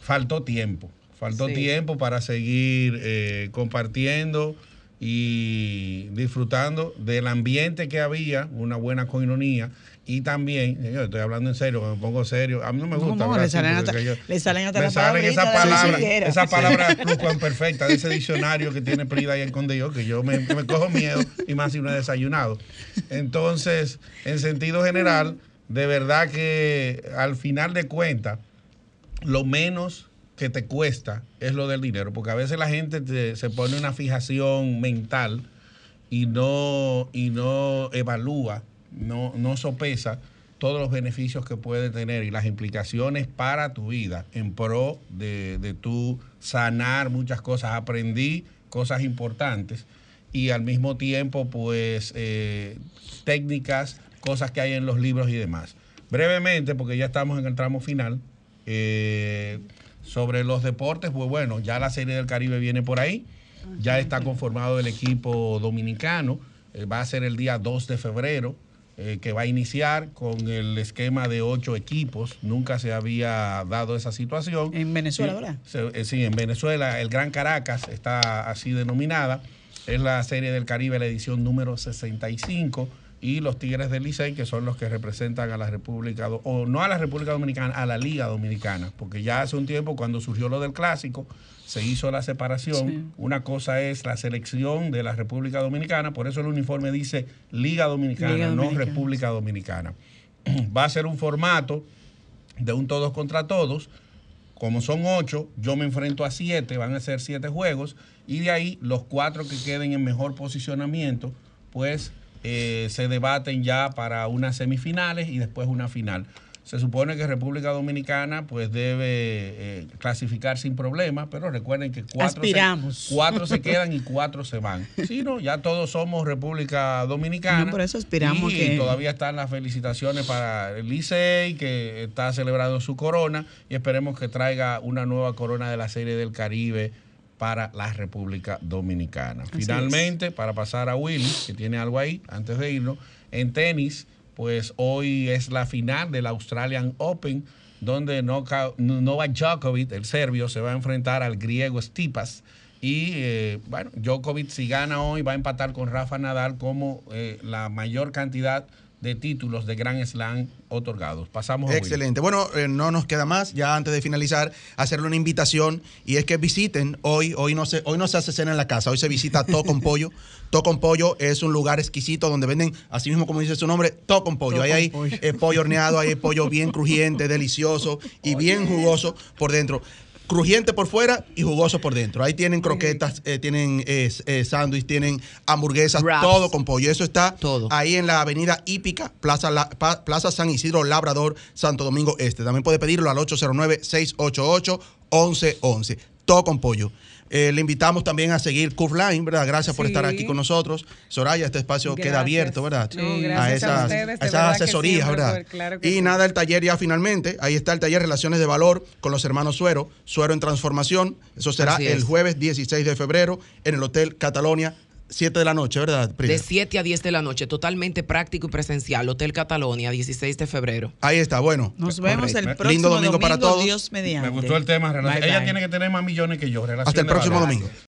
faltó tiempo. Faltó Sí. tiempo para seguir eh, compartiendo y disfrutando del ambiente que había, una buena coinonía. Y también, yo estoy hablando en serio, me pongo serio. A mí no me No, gusta. no, hablar le salen hasta- yo- le salen hasta me salen esas palabritas de la palabras, esas palabras perfectas de ese diccionario que tiene Prida el Conde que yo me, me cojo miedo y más si no he desayunado. Entonces, en sentido general, de verdad que al final de cuentas, lo menos que te cuesta es lo del dinero, porque a veces la gente te- se pone una fijación mental y no, y no evalúa, no, no sopesa todos los beneficios que puede tener y las implicaciones para tu vida en pro de, de tu sanar muchas cosas. Aprendí cosas importantes y al mismo tiempo, pues, eh, técnicas, cosas que hay en los libros y demás. Brevemente, porque ya estamos en el tramo final, eh, sobre los deportes, pues bueno, ya la Serie del Caribe viene por ahí, ya está conformado el equipo dominicano, eh, va a ser el día 2 de febrero, eh, que va a iniciar con el esquema de ocho equipos, nunca se había dado esa situación. En Venezuela, Sí, ¿verdad? se- eh, sí, en Venezuela, el Gran Caracas está así denominada. Es la Serie del Caribe, la edición número 65. Y los Tigres del Licey, que son los que representan a la República, o no a la República Dominicana, a la Liga Dominicana. Porque ya hace un tiempo, cuando surgió lo del clásico, se hizo la separación. Sí. Una cosa es la selección de la República Dominicana, por eso el uniforme dice Liga Dominicana, Liga no. República Dominicana. Va a ser un formato de un todos contra todos. Como son ocho, yo me enfrento a siete, van a ser siete juegos, y de ahí los cuatro que queden en mejor posicionamiento, pues eh, se debaten ya para unas semifinales y después una final. Se supone que República Dominicana pues debe eh, clasificar sin problema, pero recuerden que cuatro. Se, cuatro se quedan y cuatro se van. Sí, no, ya todos somos República Dominicana. No, por eso aspiramos y que- todavía están las felicitaciones para el Licey, que está celebrando su corona, y esperemos que traiga una nueva corona de la Serie del Caribe para la República Dominicana. Así Finalmente, para pasar a Willy, que tiene algo ahí, antes de irnos, en tenis, pues hoy es la final del Australian Open, donde Novak Djokovic, el serbio, se va a enfrentar al griego Stipas. Y eh, bueno, Djokovic si gana hoy va a empatar con Rafa Nadal como eh, la mayor cantidad títulos de Grand Slam otorgados. Pasamos a. Excelente. Bueno, eh, no nos queda más, ya antes de finalizar, hacerle una invitación y es que visiten hoy, hoy no se, hoy no se hace cena en la casa, hoy se visita To con Pollo. To con Pollo es un lugar exquisito donde venden, así mismo como dice su nombre, To con Pollo. To ahí con hay pollo. eh, pollo horneado, ahí hay pollo bien crujiente, delicioso y bien jugoso por dentro. Crujiente por fuera y jugoso por dentro. Ahí tienen croquetas, eh, tienen eh, eh, sándwich, tienen hamburguesas, Wraps. todo con pollo. Eso está Todo. ahí en la avenida Hípica, Plaza, La- Pa- Plaza San Isidro Labrador, Santo Domingo Este. También puede pedirlo al 809-688-1111. Todo con pollo. Eh, le invitamos también a seguir Curve Line, ¿verdad? Gracias por estar aquí con nosotros. Soraya, este espacio queda abierto, ¿verdad? No, gracias a esas, ustedes, de a esas verdad asesorías, ¿verdad? claro y sí. nada, el taller ya finalmente. Ahí está el taller Relaciones de Valor con los hermanos Suero, Suero en Transformación. Eso será Así el es. jueves 16 de febrero en el Hotel Catalonia, 7 de la noche, ¿verdad? Prida? De 7 a 10 de la noche, totalmente práctico y presencial. Hotel Catalonia, 16 de febrero. Ahí está, bueno. Nos vemos el Lindo próximo domingo para todos. Dios mediante. Me gustó el tema. Ella bye. tiene que tener más millones que yo. relación Hasta el próximo valor. domingo.